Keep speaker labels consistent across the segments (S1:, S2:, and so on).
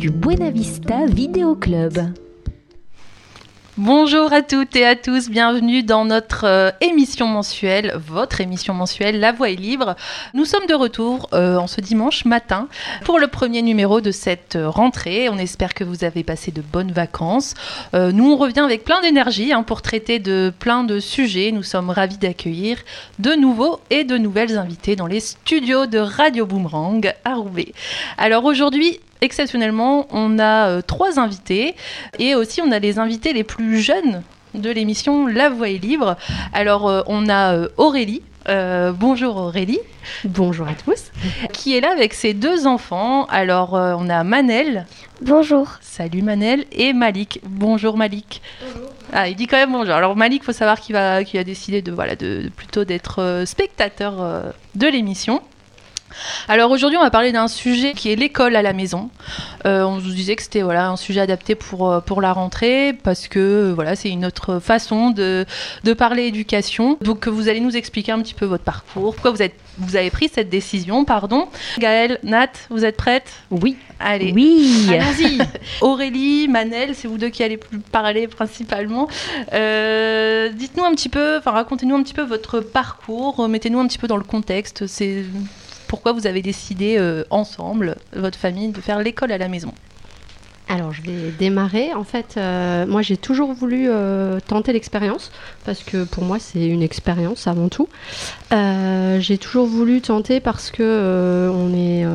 S1: du Buena Vista Vidéo Club.
S2: Bonjour à toutes et à tous, bienvenue dans notre euh, émission mensuelle, votre émission mensuelle La Voix est libre. Nous sommes de retour euh, en ce dimanche matin pour le premier numéro de cette euh, rentrée. On espère que vous avez passé de bonnes vacances. Nous, on revient avec plein d'énergie hein, pour traiter de plein de sujets. Nous sommes ravis d'accueillir de nouveaux et de nouvelles invités dans les studios de Radio Boomerang à Roubaix. Alors aujourd'hui, exceptionnellement, on a euh, trois invités et aussi on a les invités les plus jeunes de l'émission La Voix est libre. Alors euh, on a euh, Aurélie. Euh, bonjour Aurélie,
S3: Bonjour à tous.
S2: qui est là avec ses deux enfants. Alors euh, on a Manel,
S4: Bonjour.
S2: salut Manel, et Malik. Bonjour Malik. Ah, il dit quand même bonjour. Alors Malik, faut savoir qu'il va, qu'il a décidé de voilà, de, de plutôt d'être euh, spectateur euh, de l'émission. Alors aujourd'hui, on va parler d'un sujet qui est l'école à la maison. Euh, on vous disait que c'était voilà un sujet adapté pour euh, pour la rentrée parce que euh, voilà c'est une autre façon de de parler éducation. Donc vous allez nous expliquer un petit peu votre parcours, pourquoi vous êtes vous avez pris cette décision, pardon. Gaëlle, Nat, vous êtes prêtes
S3: Oui.
S2: Allez.
S1: Oui.
S2: Allons-y. Aurélie, Manel, c'est vous deux qui allez parler principalement. Euh, Dites-nous un petit peu, enfin racontez-nous un petit peu votre parcours, mettez-nous un petit peu dans le contexte. C'est pourquoi vous avez décidé euh, ensemble, votre famille, de faire l'école à la maison.
S3: Alors je vais démarrer. En fait, euh, moi j'ai toujours voulu euh, tenter l'expérience parce que pour moi c'est une expérience avant tout. J'ai toujours voulu tenter parce que on est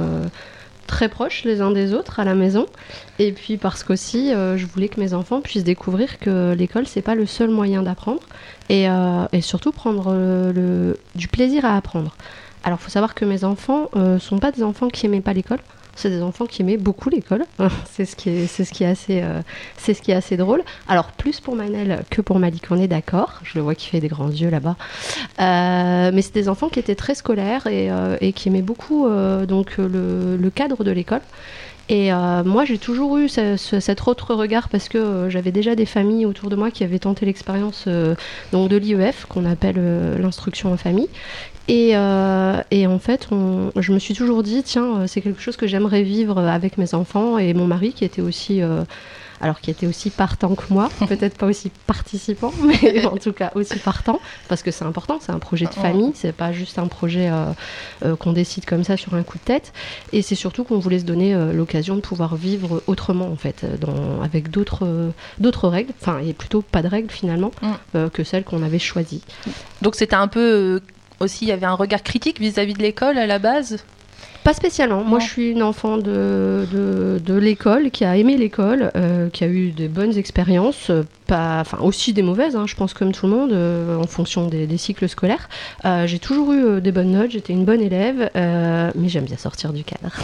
S3: très proches les uns des autres à la maison et puis parce qu'aussi je voulais que mes enfants puissent découvrir que l'école c'est pas le seul moyen d'apprendre et, surtout prendre du plaisir à apprendre. Alors, faut savoir que mes enfants euh, sont pas des enfants qui aimaient pas l'école. C'est des enfants qui aimaient beaucoup l'école. c'est ce qui est, assez, euh, c'est ce qui est assez drôle. Alors plus pour Manel que pour Malik, on est d'accord. Je le vois qui fait des grands yeux là-bas. Euh, mais c'est des enfants qui étaient très scolaires et, qui aimaient beaucoup donc le, cadre de l'école. Et moi, j'ai toujours eu ce- ce- cet autre regard parce que j'avais déjà des familles autour de moi qui avaient tenté l'expérience donc de l'IEF, qu'on appelle l'instruction en famille. Et, euh, et en fait, on- je me suis toujours dit, tiens, euh, c'est quelque chose que j'aimerais vivre avec mes enfants et mon mari qui était aussi, euh, alors qui était aussi partant que moi, peut-être pas aussi participant, mais en tout cas aussi partant, parce que c'est important, c'est un projet de famille, c'est pas juste un projet euh, qu'on décide comme ça sur un coup de tête. Et c'est surtout qu'on voulait se donner l'occasion de pouvoir vivre autrement, en fait, dans, avec d'autres d'autres règles, enfin, et plutôt pas de règles finalement,
S2: Mm.
S3: que celles qu'on avait choisies.
S2: Donc c'était un peu aussi, il y avait un regard critique vis-à-vis de l'école à la base?
S3: Pas spécialement. Moi, je suis une enfant de, de, de l'école, qui a aimé l'école, euh, qui a eu des bonnes expériences, pas, enfin aussi des mauvaises, hein, je pense comme tout le monde, euh, en fonction des, des cycles scolaires. Euh, j'ai toujours eu euh, des bonnes notes, j'étais une bonne élève, euh, mais j'aime bien sortir du cadre.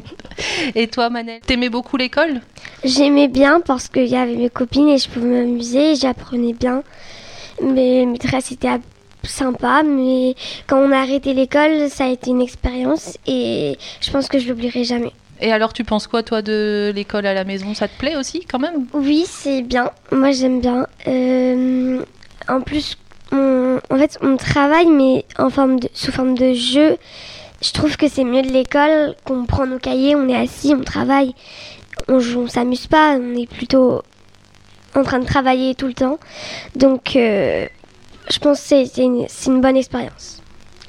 S2: Et toi, Manel, t'aimais beaucoup l'école?
S4: J'aimais bien parce qu'il y avait mes copines et je pouvais m'amuser, j'apprenais bien. Mes maîtresses étaient sympas, mais quand on a arrêté l'école, ça a été une expérience et je pense que je l'oublierai jamais.
S2: Et alors, tu penses quoi, toi, de l'école à la maison? Ça te plaît aussi, quand même?
S4: Oui, c'est bien. Moi, j'aime bien. Euh, en plus, on, en fait, on travaille, mais en forme de, sous forme de jeu. Je trouve que c'est mieux de l'école, qu'on prend nos cahiers, on est assis, on travaille. On joue, on s'amuse pas, on est plutôt en train de travailler tout le temps. Donc, euh, je pense que c'est- une, bonne expérience.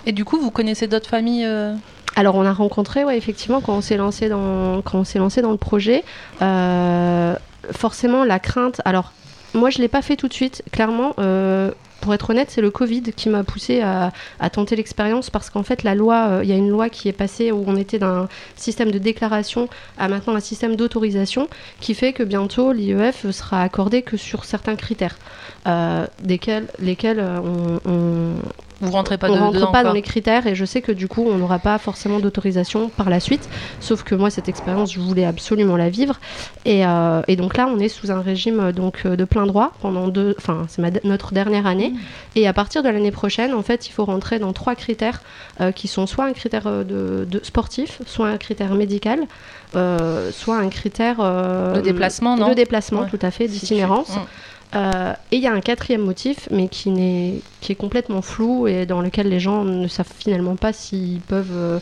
S2: Et du coup, vous connaissez d'autres familles euh,
S3: Alors, on a rencontré, ouais, effectivement, quand on s'est lancé dans, quand on s'est lancé dans le projet, euh, forcément la crainte. Alors, moi, je l'ai pas fait tout de suite. Clairement, euh, pour être honnête, c'est le Covid qui m'a poussé à, à tenter l'expérience parce qu'en fait, la loi, euh, il y a une loi qui est passée où on était d'un système de déclaration à maintenant un système d'autorisation qui fait que bientôt l'IEF sera accordé que sur certains critères, euh, desquels, lesquels euh, on, on-
S2: Vous rentrez pas
S3: on
S2: de-
S3: rentre
S2: dedans,
S3: pas
S2: quoi.
S3: dans les critères et je sais que du coup on n'aura pas forcément d'autorisation par la suite. Sauf que moi cette expérience je voulais absolument la vivre et, euh, et donc là on est sous un régime euh, donc de plein droit pendant deux, enfin c'est notre dernière année et à partir de l'année prochaine en fait il faut rentrer dans trois critères euh, qui sont soit un critère de, de sportif, soit un critère médical, euh, soit un critère
S2: De déplacement, non?
S3: de déplacement
S2: Ouais.
S3: tout à fait
S2: Si tu-
S3: d'itinérance. Euh, et il y a un quatrième motif, mais qui, qui est complètement flou et dans lequel les gens ne savent finalement pas s'ils peuvent euh,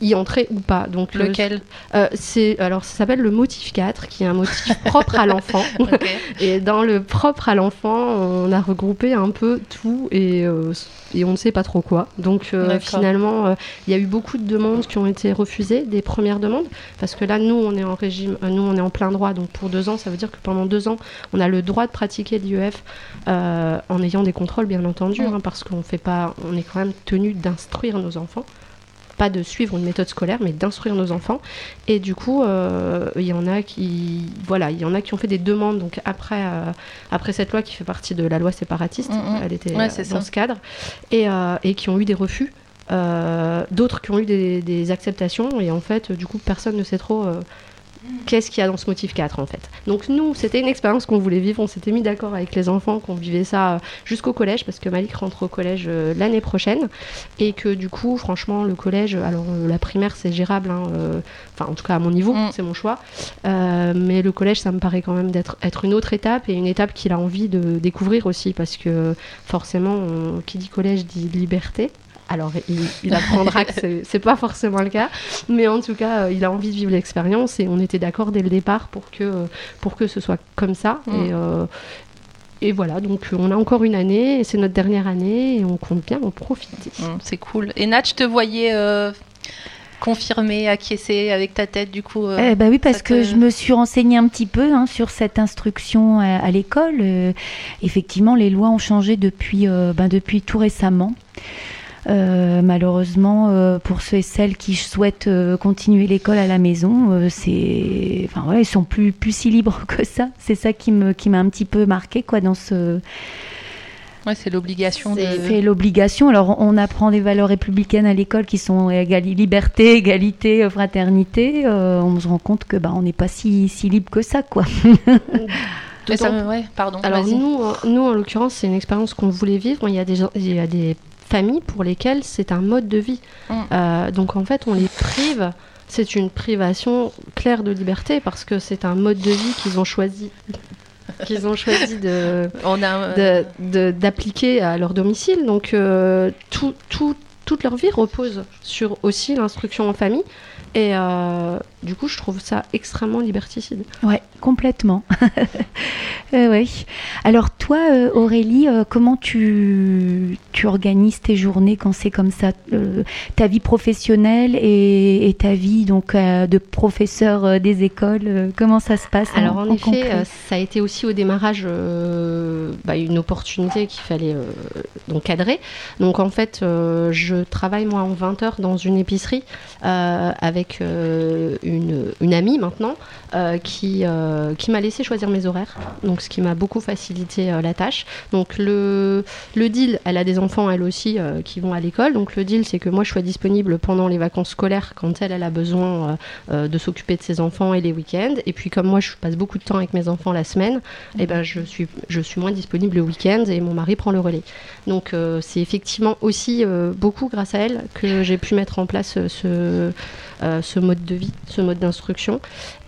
S3: y- entrer ou pas. Donc, le-
S2: Lequel
S3: euh, c'est, Alors, ça s'appelle le motif 4, qui est un motif propre à l'enfant. Et dans le propre à l'enfant, on a regroupé un peu tout et, euh, et on ne sait pas trop quoi. Donc euh, finalement, il y a eu beaucoup de demandes qui ont été refusées, des premières demandes, parce que là, nous, on est en régime, nous, on est en plein droit. Donc pour deux ans, ça veut dire que pendant deux ans, on a le droit de pratiquer l'IEF en ayant des contrôles, bien entendu, hein, parce qu'on fait pas, on est quand même tenu d'instruire nos enfants pas de suivre une méthode scolaire, mais d'instruire nos enfants. Et du coup, euh, il y en a qui, voilà, il y en a qui ont fait des demandes. Donc après, euh, après cette loi qui fait partie de la loi séparatiste,
S2: Mm, mm.
S3: elle était
S2: Ouais,
S3: euh, dans
S2: ça.
S3: ce cadre, et, et qui ont eu des refus. Euh, D'autres qui ont eu des, des acceptations. Et en fait, du coup, personne ne sait trop. euh, Qu'est-ce qu'il y a dans ce motif 4 en fait? Donc nous, c'était une expérience qu'on voulait vivre, on s'était mis d'accord avec les enfants qu'on vivait ça euh, jusqu'au collège parce que Malik rentre au collège euh, l'année prochaine. Et que du coup, franchement, le collège, alors euh, la primaire c'est gérable, hein, euh, enfin en tout cas à mon niveau,
S2: Mm.
S3: c'est mon choix, mais le collège ça me paraît quand même d'être être une autre étape et une étape qu'il a envie de découvrir aussi parce que forcément, on- qui dit collège dit liberté. Alors, il, il apprendra que c'est- c'est pas forcément le cas, mais en tout cas, euh, il a envie de vivre l'expérience et on était d'accord dès le départ pour que, euh, pour que ce soit comme ça.
S2: Mm.
S3: Et, euh, et voilà, donc on a encore une année, et c'est notre dernière année et on compte bien en profiter.
S2: Mm, C'est cool. Et Nat, je te voyais euh, confirmer, acquiescer avec ta tête, du coup. euh,
S5: Eh ben oui, parce que je me suis renseignée un petit peu hein, sur cette instruction à, à l'école. Euh, effectivement, les lois ont changé depuis, euh, ben, depuis tout récemment. Euh, malheureusement, euh, pour ceux et celles qui souhaitent euh, continuer l'école à la maison, euh, c'est, enfin voilà, ils sont plus plus si libres que ça. C'est ça qui me qui m'a un petit peu marqué quoi dans ce
S2: Ouais, c'est l'obligation de.
S3: C'est-
S5: l'obligation. Alors, on apprend des valeurs républicaines à l'école qui sont égali- liberté, égalité, fraternité. Euh, on se rend compte que bah, on n'est pas si, si libre que ça, quoi.
S2: Mais ça
S3: D'autant-
S2: me- ouais, pardon.
S3: Alors
S2: vas-y.
S3: nous, en- nous, en l'occurrence, c'est une expérience qu'on voulait vivre. Il y a des, il y a des familles pour lesquelles c'est un mode de vie.
S2: Mm.
S3: Euh, donc en fait, on les prive. C'est une privation claire de liberté parce que c'est un mode de vie qu'ils ont choisi, qu'ils ont choisi de
S2: on a.
S3: de- de- d'appliquer à leur domicile. Donc euh, tout, tout- toute leur vie repose sur aussi l'instruction en famille. Et euh, du coup, je trouve ça extrêmement liberticide.
S5: Ouais, complètement. Euh, ouais. Alors toi, euh, Aurélie, comment tu, tu organises tes journées quand c'est comme ça Euh, Ta vie professionnelle et, et ta vie donc de professeur des écoles, comment ça se passe
S3: Alors en, effet,
S5: concret?
S3: euh, ça a été aussi au démarrage bah, une opportunité qu'il fallait donc cadrer. Donc en fait, je travaille moi en 20 heures dans une épicerie euh, euh, une, amie maintenant euh, qui, euh, qui m'a laissé choisir mes horaires. Donc ce qui m'a beaucoup facilité la tâche. Donc le, le deal, elle a des enfants elle aussi qui vont à l'école. Donc le deal, c'est que moi je sois disponible pendant les vacances scolaires quand elle, elle a besoin de s'occuper de ses enfants et les week-ends. Et puis comme moi je passe beaucoup de temps avec mes enfants la semaine, et ben je suis je suis moins disponible le week-end et mon mari prend le relais. Donc c'est effectivement aussi beaucoup grâce à elle que j'ai pu mettre en place ce ce mode de vie, ce mode d'instruction.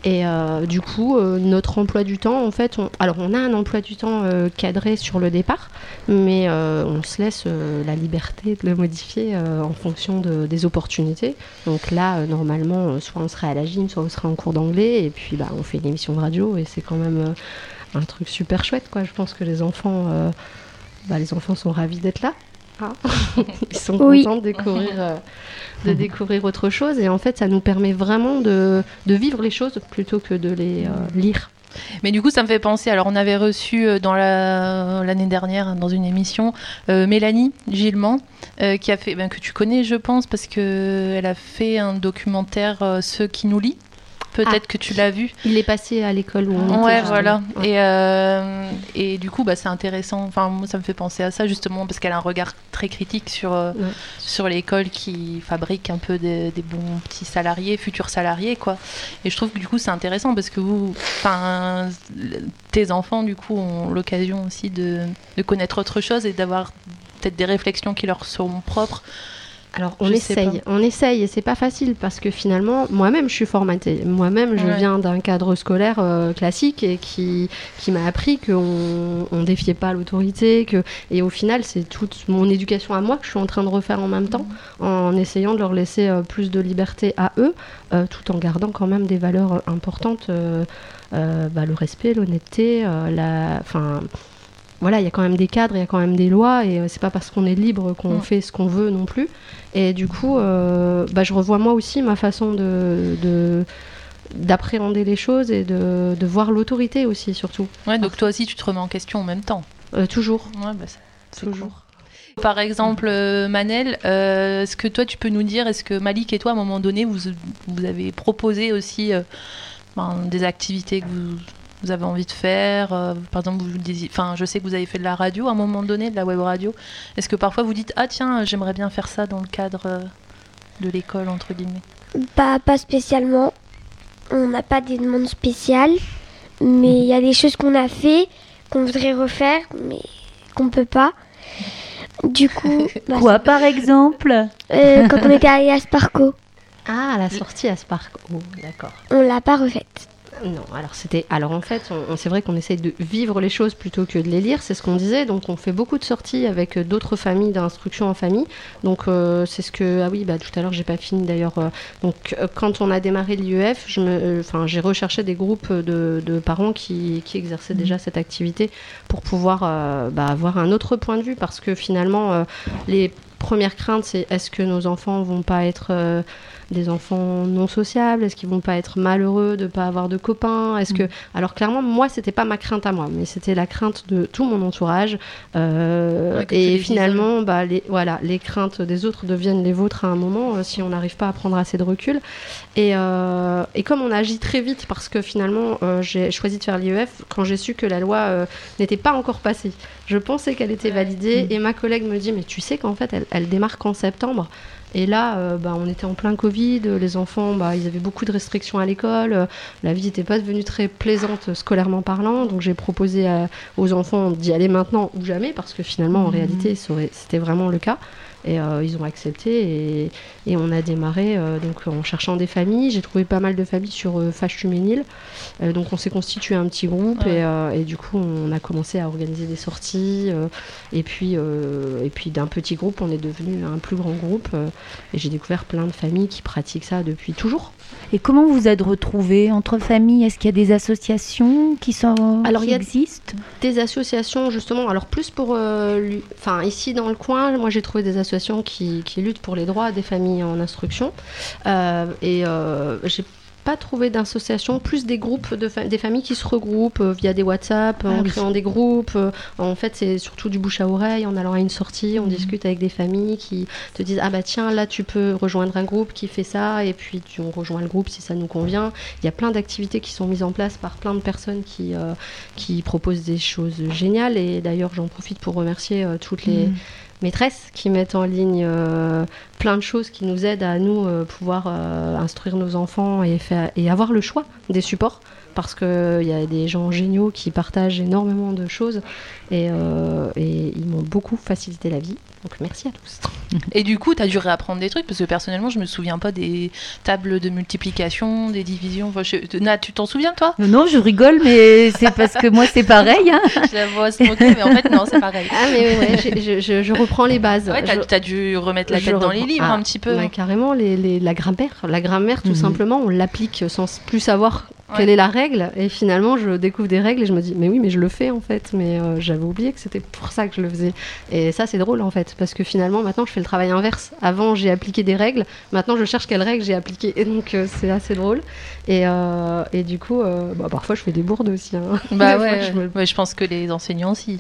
S3: Et euh, du coup, euh, notre emploi du temps, en fait, alors on a un emploi du temps euh, cadré sur le départ, mais euh, on se laisse euh, la liberté de le modifier euh, en fonction de- des opportunités. Donc là, euh, normalement, euh, soit on serait à la gym, soit on serait en cours d'anglais, et puis bah, on fait une émission de radio, et c'est quand même euh, un truc super chouette, quoi. Je pense que les enfants, euh, bah, les enfants sont ravis d'être là. Hein. Ils sont
S4: Oui.
S3: contents de découvrir, euh, de découvrir autre chose, et en fait, ça nous permet vraiment de, de vivre les choses plutôt que de les euh, lire.
S2: Mais du coup, ça me fait penser. Alors, on avait reçu euh, dans la- l'année dernière, dans une émission, euh, Mélanie euh, qui a fait, ben, que tu connais, je pense, parce que elle a fait un documentaire euh, Ceux qui nous lient. Peut-être que tu l'as vu.
S3: Il est passé à l'école où on était.
S2: Ouais,
S3: justement.
S2: voilà.
S3: Ouais.
S2: Et, euh, et du coup, bah, c'est intéressant. Enfin, moi, ça me fait penser à ça justement parce qu'elle a un regard très critique sur, euh,
S3: Ouais.
S2: sur l'école qui fabrique un peu des, des bons petits salariés, futurs salariés, quoi. Et je trouve que du coup, c'est intéressant parce que vous, enfin, tes enfants, du coup, ont l'occasion aussi de, de connaître autre chose et d'avoir peut-être des réflexions qui leur seront propres.
S3: Alors on
S2: Je
S3: essaye, on essaye et c'est pas facile parce que finalement moi-même je suis formatée. Moi-même je
S2: Ouais.
S3: viens d'un cadre scolaire euh, classique et qui, qui m'a appris qu'on on défiait pas l'autorité que et au final c'est toute mon éducation à moi que je suis en train de refaire en même temps en essayant de leur laisser euh, plus de liberté à eux euh, tout en gardant quand même des valeurs euh, importantes, bah, le respect, l'honnêteté, euh, la, enfin voilà, il y a quand même des cadres, il y a quand même des lois, et euh, c'est pas parce qu'on est libre qu'on fait ce qu'on veut non plus. Et du coup, euh, bah, je revois moi aussi ma façon de, de- d'appréhender les choses et de, de voir l'autorité aussi, surtout.
S2: Ouais, donc toi aussi, tu te remets en question en même temps.
S3: Euh, toujours.
S2: Ouais, bah, c'est-
S3: Toujours.
S2: cool. Par exemple, Manel, euh, est-ce que toi tu peux nous dire, est-ce que Malik et toi à un moment donné vous, vous avez proposé aussi euh, ben, des activités que vous, vous avez envie de faire euh, Par exemple, vous disiez- enfin, je sais que vous avez fait de la radio à un moment donné, de la web radio. Est-ce que parfois vous dites ah tiens j'aimerais bien faire ça dans le cadre euh, de l'école entre guillemets?
S4: Pas, pas spécialement. On n'a pas des demandes spéciales. Mais il y a des choses qu'on a fait, qu'on voudrait refaire, mais qu'on peut pas. Du coup, bah,
S5: Quoi, par exemple?
S4: Euh, quand on était allé à Sparco,
S3: Ah, la sortie à Spark. Oh, d'accord.
S4: on l'a pas refaite.
S3: Non, alors c'était. Alors en fait, c'est vrai qu'on essaye de vivre les choses plutôt que de les lire, c'est ce qu'on disait. Donc on fait beaucoup de sorties avec euh, d'autres familles d'instruction en famille. Donc euh, c'est ce que. Ah oui, bah tout à l'heure j'ai pas fini d'ailleurs. euh, donc quand on a démarré l'IEF, j'ai recherché des groupes de, parents qui, exerçaient déjà cette activité pour pouvoir bah, avoir un autre point de vue parce que finalement les premières craintes c'est est-ce que nos enfants vont pas être des enfants non sociables Est-ce qu'ils vont pas être malheureux de pas avoir de copains Est-ce que alors clairement moi c'était pas ma crainte à moi, mais c'était la crainte de tout mon entourage. Euh,
S2: Ouais,
S3: et finalement bah les voilà les craintes des autres deviennent les vôtres à un moment euh, si on n'arrive pas à prendre assez de recul. Et, euh, et comme on agit très vite parce que finalement j'ai choisi de faire l'IEF quand j'ai su que la loi n'était pas encore passée. Je pensais qu'elle était validée et ma collègue me dit mais tu sais qu'en fait elle, elle démarre qu'en septembre. Et là, euh, bah, on était en plein Covid, les enfants, bah, ils avaient beaucoup de restrictions à l'école, euh, la vie n'était pas devenue très plaisante euh, scolairement parlant, donc j'ai proposé à- aux enfants d'y aller maintenant ou jamais, parce que finalement, en réalité, ça aurait- c'était vraiment le cas. Et euh, ils ont accepté et, et on a démarré euh, donc en cherchant des familles. J'ai trouvé pas mal de familles sur euh, Fâche-Tuménil. Euh, donc on s'est constitué un petit groupe
S2: Ouais.
S3: et, et du coup on a commencé à organiser des sorties. et puis, et puis d'un petit groupe, on est devenu un plus grand groupe. et j'ai découvert plein de familles qui pratiquent ça depuis toujours.
S5: Et comment vous êtes retrouvés entre familles? Est-ce qu'il y a des associations qui, sont,
S3: Alors,
S5: qui
S3: il y a-
S5: existent?
S3: Des associations justement, alors plus pour, euh, enfin ici dans le coin, moi j'ai trouvé des associations qui, qui luttent pour les droits des familles en instruction. Euh, et euh, j'ai pas trouvé d'association, plus des groupes, de fa- des familles qui se regroupent euh, via des WhatsApp,
S5: Ah
S3: en
S5: oui.
S3: créant des groupes. euh, en fait, c'est surtout du bouche à oreille, en allant à une sortie,
S5: Mhm.
S3: on discute avec des familles qui te disent Ah bah tiens, là tu peux rejoindre un groupe qui fait ça, et puis tu, on rejoint le groupe si ça nous convient. Il y a plein d'activités qui sont mises en place par plein de personnes qui, euh, qui proposent des choses géniales, et d'ailleurs j'en profite pour remercier euh, toutes les
S5: Mhm.
S3: Maîtresses qui mettent en ligne euh, plein de choses qui nous aident à nous euh, pouvoir euh, instruire nos enfants et, avoir le choix des supports. Parce qu'il y a des gens géniaux qui partagent énormément de choses et ils m'ont beaucoup facilité la vie. Donc merci à tous.
S2: Et du coup, tu as dû réapprendre des trucs parce que personnellement, je me souviens pas des tables de multiplication, des divisions. Enfin, je- Nat, tu t'en souviens toi?
S5: Non, non, je rigole, mais c'est parce que moi, c'est pareil. hein.
S2: Je la vois se moquer, mais en fait, non, c'est pareil.
S3: Ah mais ouais, je, je- je reprends les bases.
S2: Ouais, t'as,
S3: Je-
S2: t'as dû remettre la tête dans les livres
S3: Ah,
S2: un petit peu.
S3: bah, carrément, les, les- la grammaire. La grammaire, tout
S5: Mhm.
S3: simplement, on l'applique sans plus savoir
S2: Ouais.
S3: quelle est la règle. Et finalement, je découvre des règles et je me dis, mais oui, mais je le fais en fait. Mais euh, j'avais oublié que c'était pour ça que je le faisais. Et ça, c'est drôle en fait, parce que finalement, maintenant, je fais le travail inverse. Avant, j'ai appliqué des règles. Maintenant, je cherche quelles règles j'ai appliquées. Et donc, euh, c'est assez drôle. Et, euh, et du coup, euh, bah, parfois, je fais des bourdes aussi. hein.
S2: Bah ouais,
S3: je me-
S2: ouais, je pense que les enseignants aussi.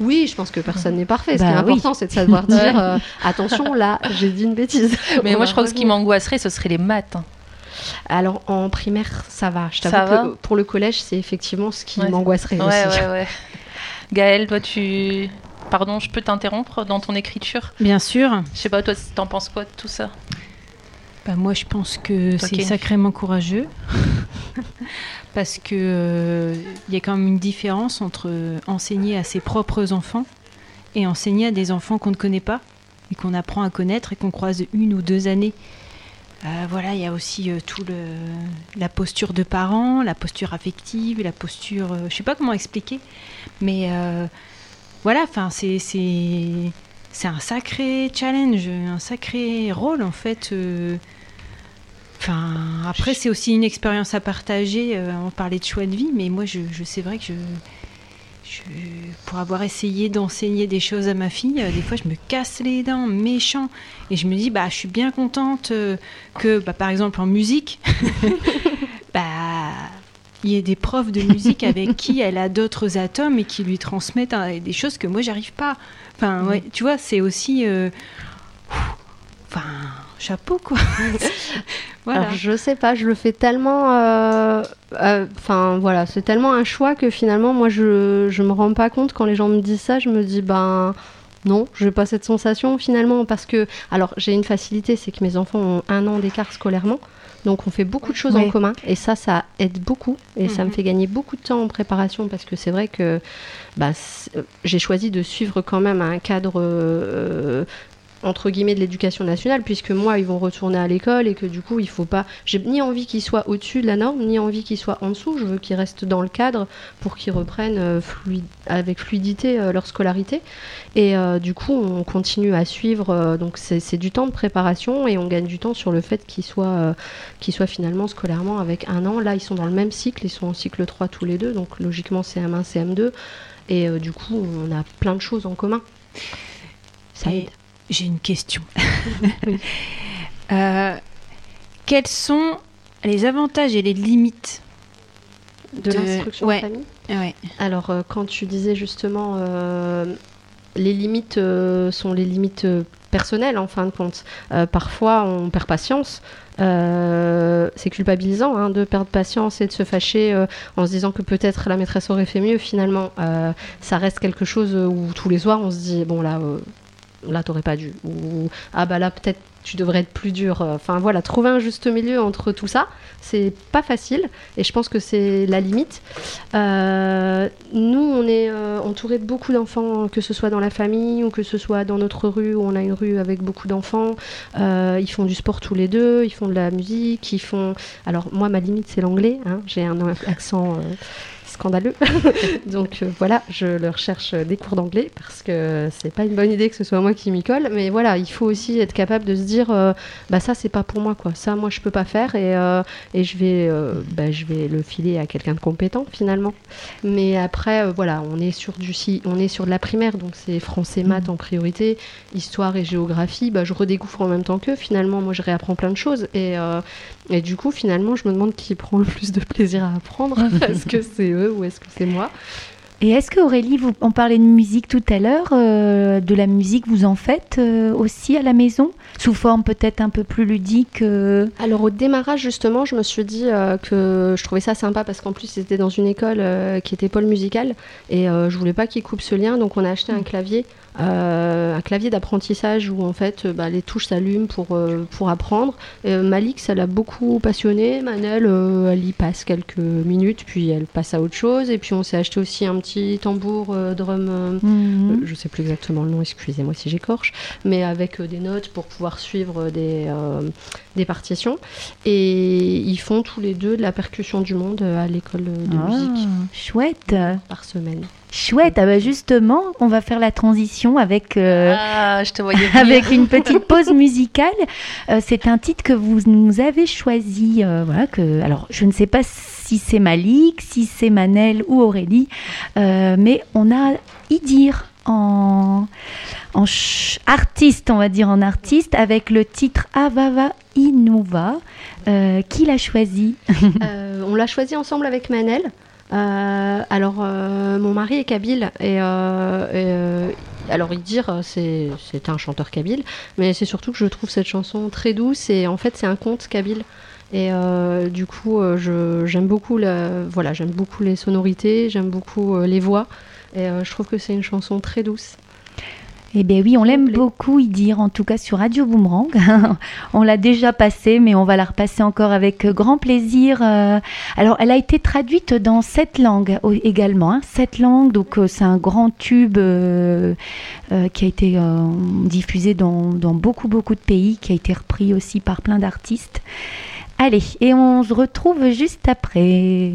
S3: Oui, je pense que personne n'est parfait. Ce
S5: Bah
S3: qui est
S5: oui.
S3: important, c'est de savoir dire euh, attention, là, j'ai dit une bêtise.
S2: Mais
S3: On
S2: moi, je crois que ce qui m'angoisserait, ce serait les maths. hein.
S3: Alors en primaire, ça va. Je
S2: Ça
S3: t'avoue
S2: va
S3: que pour le collège, c'est effectivement ce qui
S2: Ouais.
S3: m'angoisserait
S2: Ouais,
S3: aussi.
S2: ouais, ouais. Gaëlle, toi, tu. Pardon, je peux t'interrompre dans ton écriture?
S6: Bien sûr.
S2: Je sais pas, toi, t'en penses quoi de tout ça?
S6: Bah, moi, je pense que c'est sacrément courageux. Parce que euh, il y a quand même une différence entre enseigner à ses propres enfants et enseigner à des enfants qu'on ne connaît pas et qu'on apprend à connaître et qu'on croise une ou deux années. Euh, voilà, il y a aussi euh, tout le la posture de parents, la posture affective, la posture, euh, je sais pas comment expliquer, mais euh, voilà, enfin c'est c'est un sacré challenge, un sacré rôle en fait. Enfin, après c'est aussi une expérience à partager. on parlait de choix de vie, mais moi je, je c'est vrai que je, je pour avoir essayé d'enseigner des choses à ma fille, euh, des fois je me casse les dents, méchant, et je me dis bah je suis bien contente euh, que bah, par exemple en musique, bah il y ait des profs de musique avec qui elle a d'autres atomes et qui lui transmettent euh, des choses que moi j'arrive pas. Enfin, ouais, tu vois, c'est aussi. Enfin, chapeau quoi. voilà.
S3: Alors, je sais pas, je le fais tellement. euh, euh, Enfin voilà, c'est tellement un choix que finalement, moi, je, je me rends pas compte quand les gens me disent ça. Je me dis, ben non, je n'ai pas cette sensation finalement. Parce que, alors, j'ai une facilité, c'est que mes enfants ont un an d'écart scolairement. Donc, on fait beaucoup de choses en commun. Et ça, ça aide beaucoup. Et ça me
S6: Mhm.
S3: fait gagner beaucoup de temps en préparation. Parce que c'est vrai que bah, euh, j'ai choisi de suivre quand même un cadre. euh, entre guillemets de l'éducation nationale puisque moi ils vont retourner à l'école et que du coup il faut pas j'ai ni envie qu'ils soient au-dessus de la norme ni envie qu'ils soient en dessous. Je veux qu'ils restent dans le cadre pour qu'ils reprennent euh, avec fluidité euh, leur scolarité. Et euh, du coup on continue à suivre donc c'est du temps de préparation et on gagne du temps sur le fait qu'ils soient qu'ils soient finalement scolairement avec un an. Là ils sont dans le même cycle ils sont en cycle 3 tous les deux donc logiquement CM1 CM2 et du coup on a plein de choses en commun. Ça aide
S6: J'ai une question. Euh, quels sont les avantages et les limites
S3: de,
S6: de-
S3: l'instruction
S6: ouais.
S3: famille
S6: Ouais.
S3: Alors, euh, quand tu disais justement, euh, les limites sont les limites personnelles en fin de compte. Parfois, on perd patience. Euh, c'est culpabilisant hein, de perdre patience et de se fâcher euh, en se disant que peut-être la maîtresse aurait fait mieux. Finalement, euh, ça reste quelque chose où tous les soirs on se dit bon là, là t'aurais pas dû. Ou ah bah là peut-être tu devrais être plus dur. Enfin voilà, trouver un juste milieu entre tout ça, c'est pas facile. Et je pense que c'est la limite. Euh, nous, on est euh, entouré de beaucoup d'enfants, que ce soit dans la famille ou que ce soit dans notre rue où on a une rue avec beaucoup d'enfants. Euh, ils font du sport tous les deux, ils font de la musique, ils font. Alors moi, ma limite c'est l'anglais. hein. J'ai un accent. Euh, scandaleux. Donc euh, voilà, je leur cherche des cours d'anglais parce que c'est pas une bonne idée que ce soit moi qui m'y colle. Mais voilà, il faut aussi être capable de se dire, euh, bah ça c'est pas pour moi quoi. Ça moi je peux pas faire et, euh, et je vais, euh, bah, je vais le filer à quelqu'un de compétent finalement. Mais après euh, voilà, on est sur du si, on est sur de la primaire donc c'est français maths en priorité, histoire et géographie. Bah je redécouvre en même temps qu'eux. Finalement moi je réapprends plein de choses et euh, et du coup finalement je me demande qui prend le plus de plaisir à apprendre. Est-ce que c'est eux ou est-ce que c'est moi
S5: Et est-ce que Aurélie, vous, on parlait de musique tout à l'heure, euh, de la musique, vous en faites euh, aussi à la maison, sous forme peut-être un peu plus ludique euh,
S3: Alors au démarrage justement, je me suis dit que je trouvais ça sympa parce qu'en plus c'était dans une école qui était pôle musical et je voulais pas qu'ils coupent ce lien, donc on a acheté un clavier, euh, un clavier d'apprentissage où en fait euh, bah, les touches s'allument pour euh, pour apprendre. Euh, Malik, ça l'a beaucoup passionné. Manel, euh, elle y passe quelques minutes, puis elle passe à autre chose. Et puis on s'est acheté aussi un petit tambour euh, drum. euh,
S5: mhm.
S3: euh, je sais plus exactement le nom, excusez-moi si j'écorche, mais avec euh, des notes pour pouvoir suivre des, euh, des partitions. Et ils font tous les deux de la percussion du monde euh, à l'école de
S5: Ah,
S3: musique
S5: Chouette,
S3: par semaine.
S5: chouette. Ah bah justement, on va faire la transition avec. euh,
S2: Ah, je te voyais
S5: avec une petite pause musicale. Euh, c'est un titre que vous nous avez choisi. euh, voilà, que, alors, je ne sais pas si c'est Malik, si c'est Manel ou Aurélie, euh, mais on a Idir en, artiste, on va dire en artiste, avec le titre Avava Inuva. Euh, qui l'a choisi?
S3: Euh, on l'a choisi ensemble avec Manel. Euh, alors, mon mari est kabyle et, alors il dire c'est un chanteur kabyle, mais c'est surtout que je trouve cette chanson très douce et en fait c'est un conte kabyle Et du coup, euh, j'aime beaucoup, la- voilà, j'aime beaucoup les sonorités, j'aime beaucoup les voix. Et je trouve que c'est une chanson très douce.
S5: Eh bien oui, on l'aime beaucoup y dire, en tout cas sur Radio Boomerang. on l'a déjà passée, mais on va la repasser encore avec grand plaisir. Euh, Alors, elle a été traduite dans sept langues également. hein, sept langues, donc euh, c'est un grand tube euh, euh, qui a été euh, diffusé dans, dans beaucoup, beaucoup de pays, qui a été repris aussi par plein d'artistes. Allez, et on se retrouve juste après.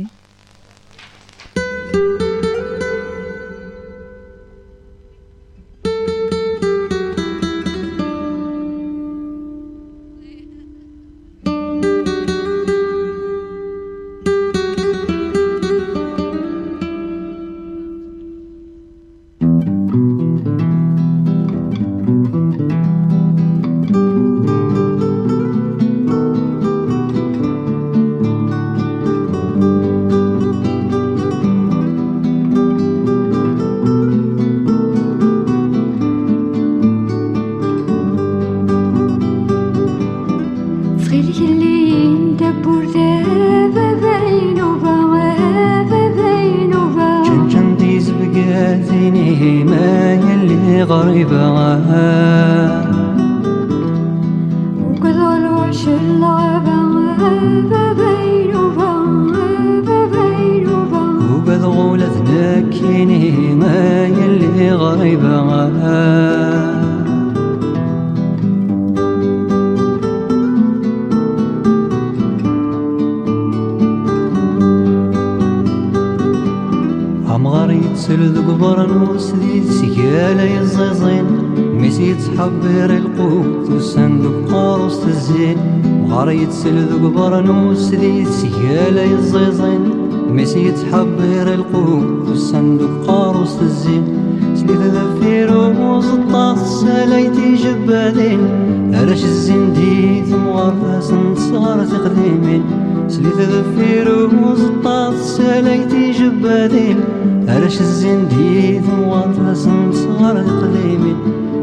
S7: عبرها عمغار يتسل ذو قبر نوس دي سيالة يزيزين ميس يتحبر القوت وسن ذو قارص تزين مغار يتسل ذو قبر نوس دي سيالة يزيزين ميس يتحبر القوت وسن ذو قارص تزين إذا في رموز الطاس جبالين. علاش الزنديد مغرفاس نصار تقديمين سليت في رموز الطاس جبالين. علاش الزنديد مغرفاس نصار تقديمين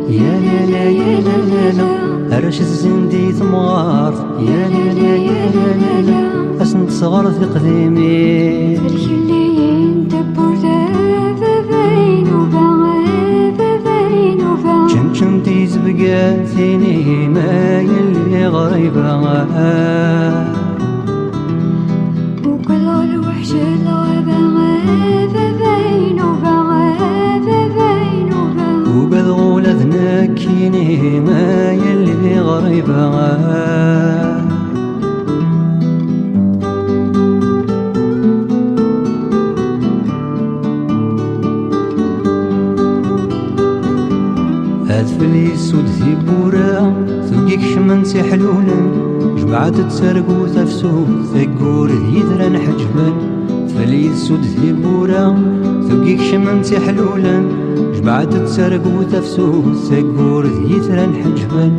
S7: يا لا لا يا لا لا لا علاش الزنديد مغارف يا لا لا يا لا لا لا أسنت صغر في قديمي غريبة سرقو تفسو ثقور هيدرا حجما فليد سود ثيبورا ثقيك شمم تحلولا جبعت تسرقو تفسو ثقور هيدرا حجما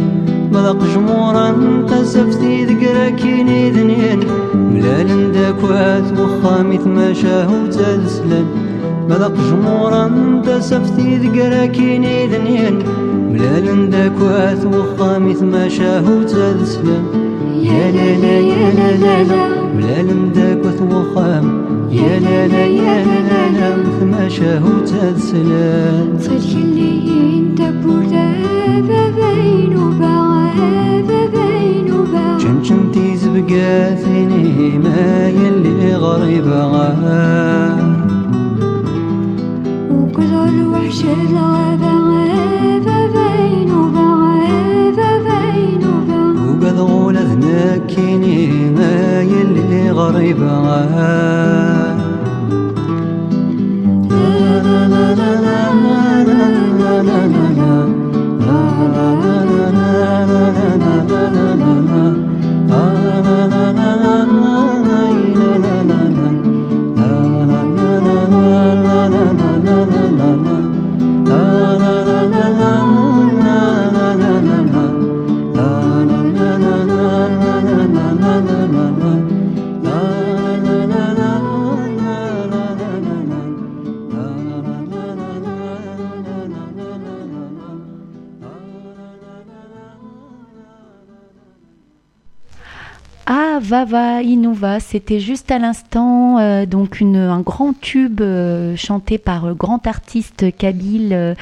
S7: ملاق جمورا قزفتي ذكرا كيني ذنين ملال داكوات وخامي ثماشا هو تلسلا ملاق جمورا قزفتي ذكرا كيني ذنين ملال داكوات وخامي ثماشا هو تلسلا يا لا لا يا لا لا لا. ولا لمداك وخام يا لا لا يا لا لا لا ثما شاهو تسلان صدق بين ما يلي غريبة وكثر وحش الغابة غابة بين ذاكيني ما يلي غريب
S5: عاد. na na na C'était juste à l'instant euh, donc un grand tube euh, chanté par le grand artiste kabyle,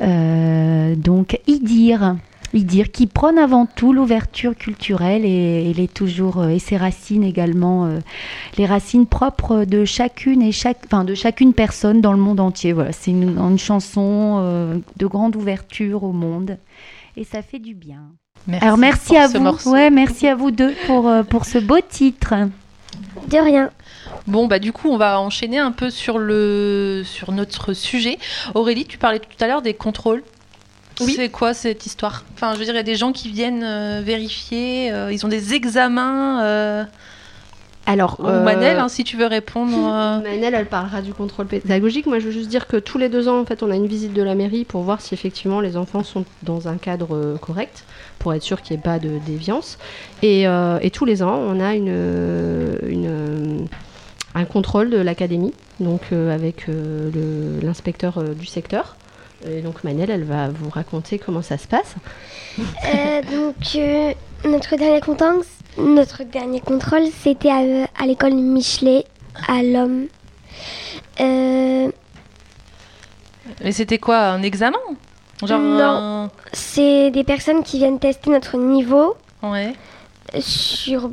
S5: euh, donc Idir. Idir, qui prône avant tout l'ouverture culturelle et, il est toujours et ses racines également, les racines propres de chacune et enfin de chacune personne dans le monde entier. Voilà, c'est une, chanson de grande ouverture au monde et ça fait du bien.
S2: Merci
S5: Alors merci
S2: pour
S5: à
S2: ce
S5: vous,
S2: morceau.
S5: ouais, merci à vous deux pour, euh, pour ce beau titre.
S4: De rien.
S2: Bon, bah du coup, on va enchaîner un peu sur, le... sur notre sujet. Aurélie, tu parlais tout à l'heure des contrôles.
S3: Oui.
S2: C'est quoi cette histoire? Enfin, je veux dire, il y a des gens qui viennent euh, vérifier, euh, ils ont des examens. euh,
S3: Alors, euh,
S2: Manel, hein, si tu veux répondre. euh.
S3: Manel, elle parlera du contrôle pédagogique. Moi, je veux juste dire que tous les deux ans, en fait, on a une visite de la mairie pour voir si effectivement les enfants sont dans un cadre euh, correct, pour être sûr qu'il n'y ait pas de déviance. Et, euh, et tous les ans, on a une, une, un contrôle de l'académie, donc euh, avec euh, l'inspecteur euh, du secteur. Et donc Manel, elle va vous raconter comment ça se passe.
S4: Euh, donc, euh, notre, dernier contrôle, notre dernier contrôle, c'était à, à l'école Michelet, à l'homme. Euh,
S2: Mais c'était quoi Un examen? Genre.
S4: Non. c'est des personnes qui viennent tester notre niveau
S2: un- Ouais,
S4: sur,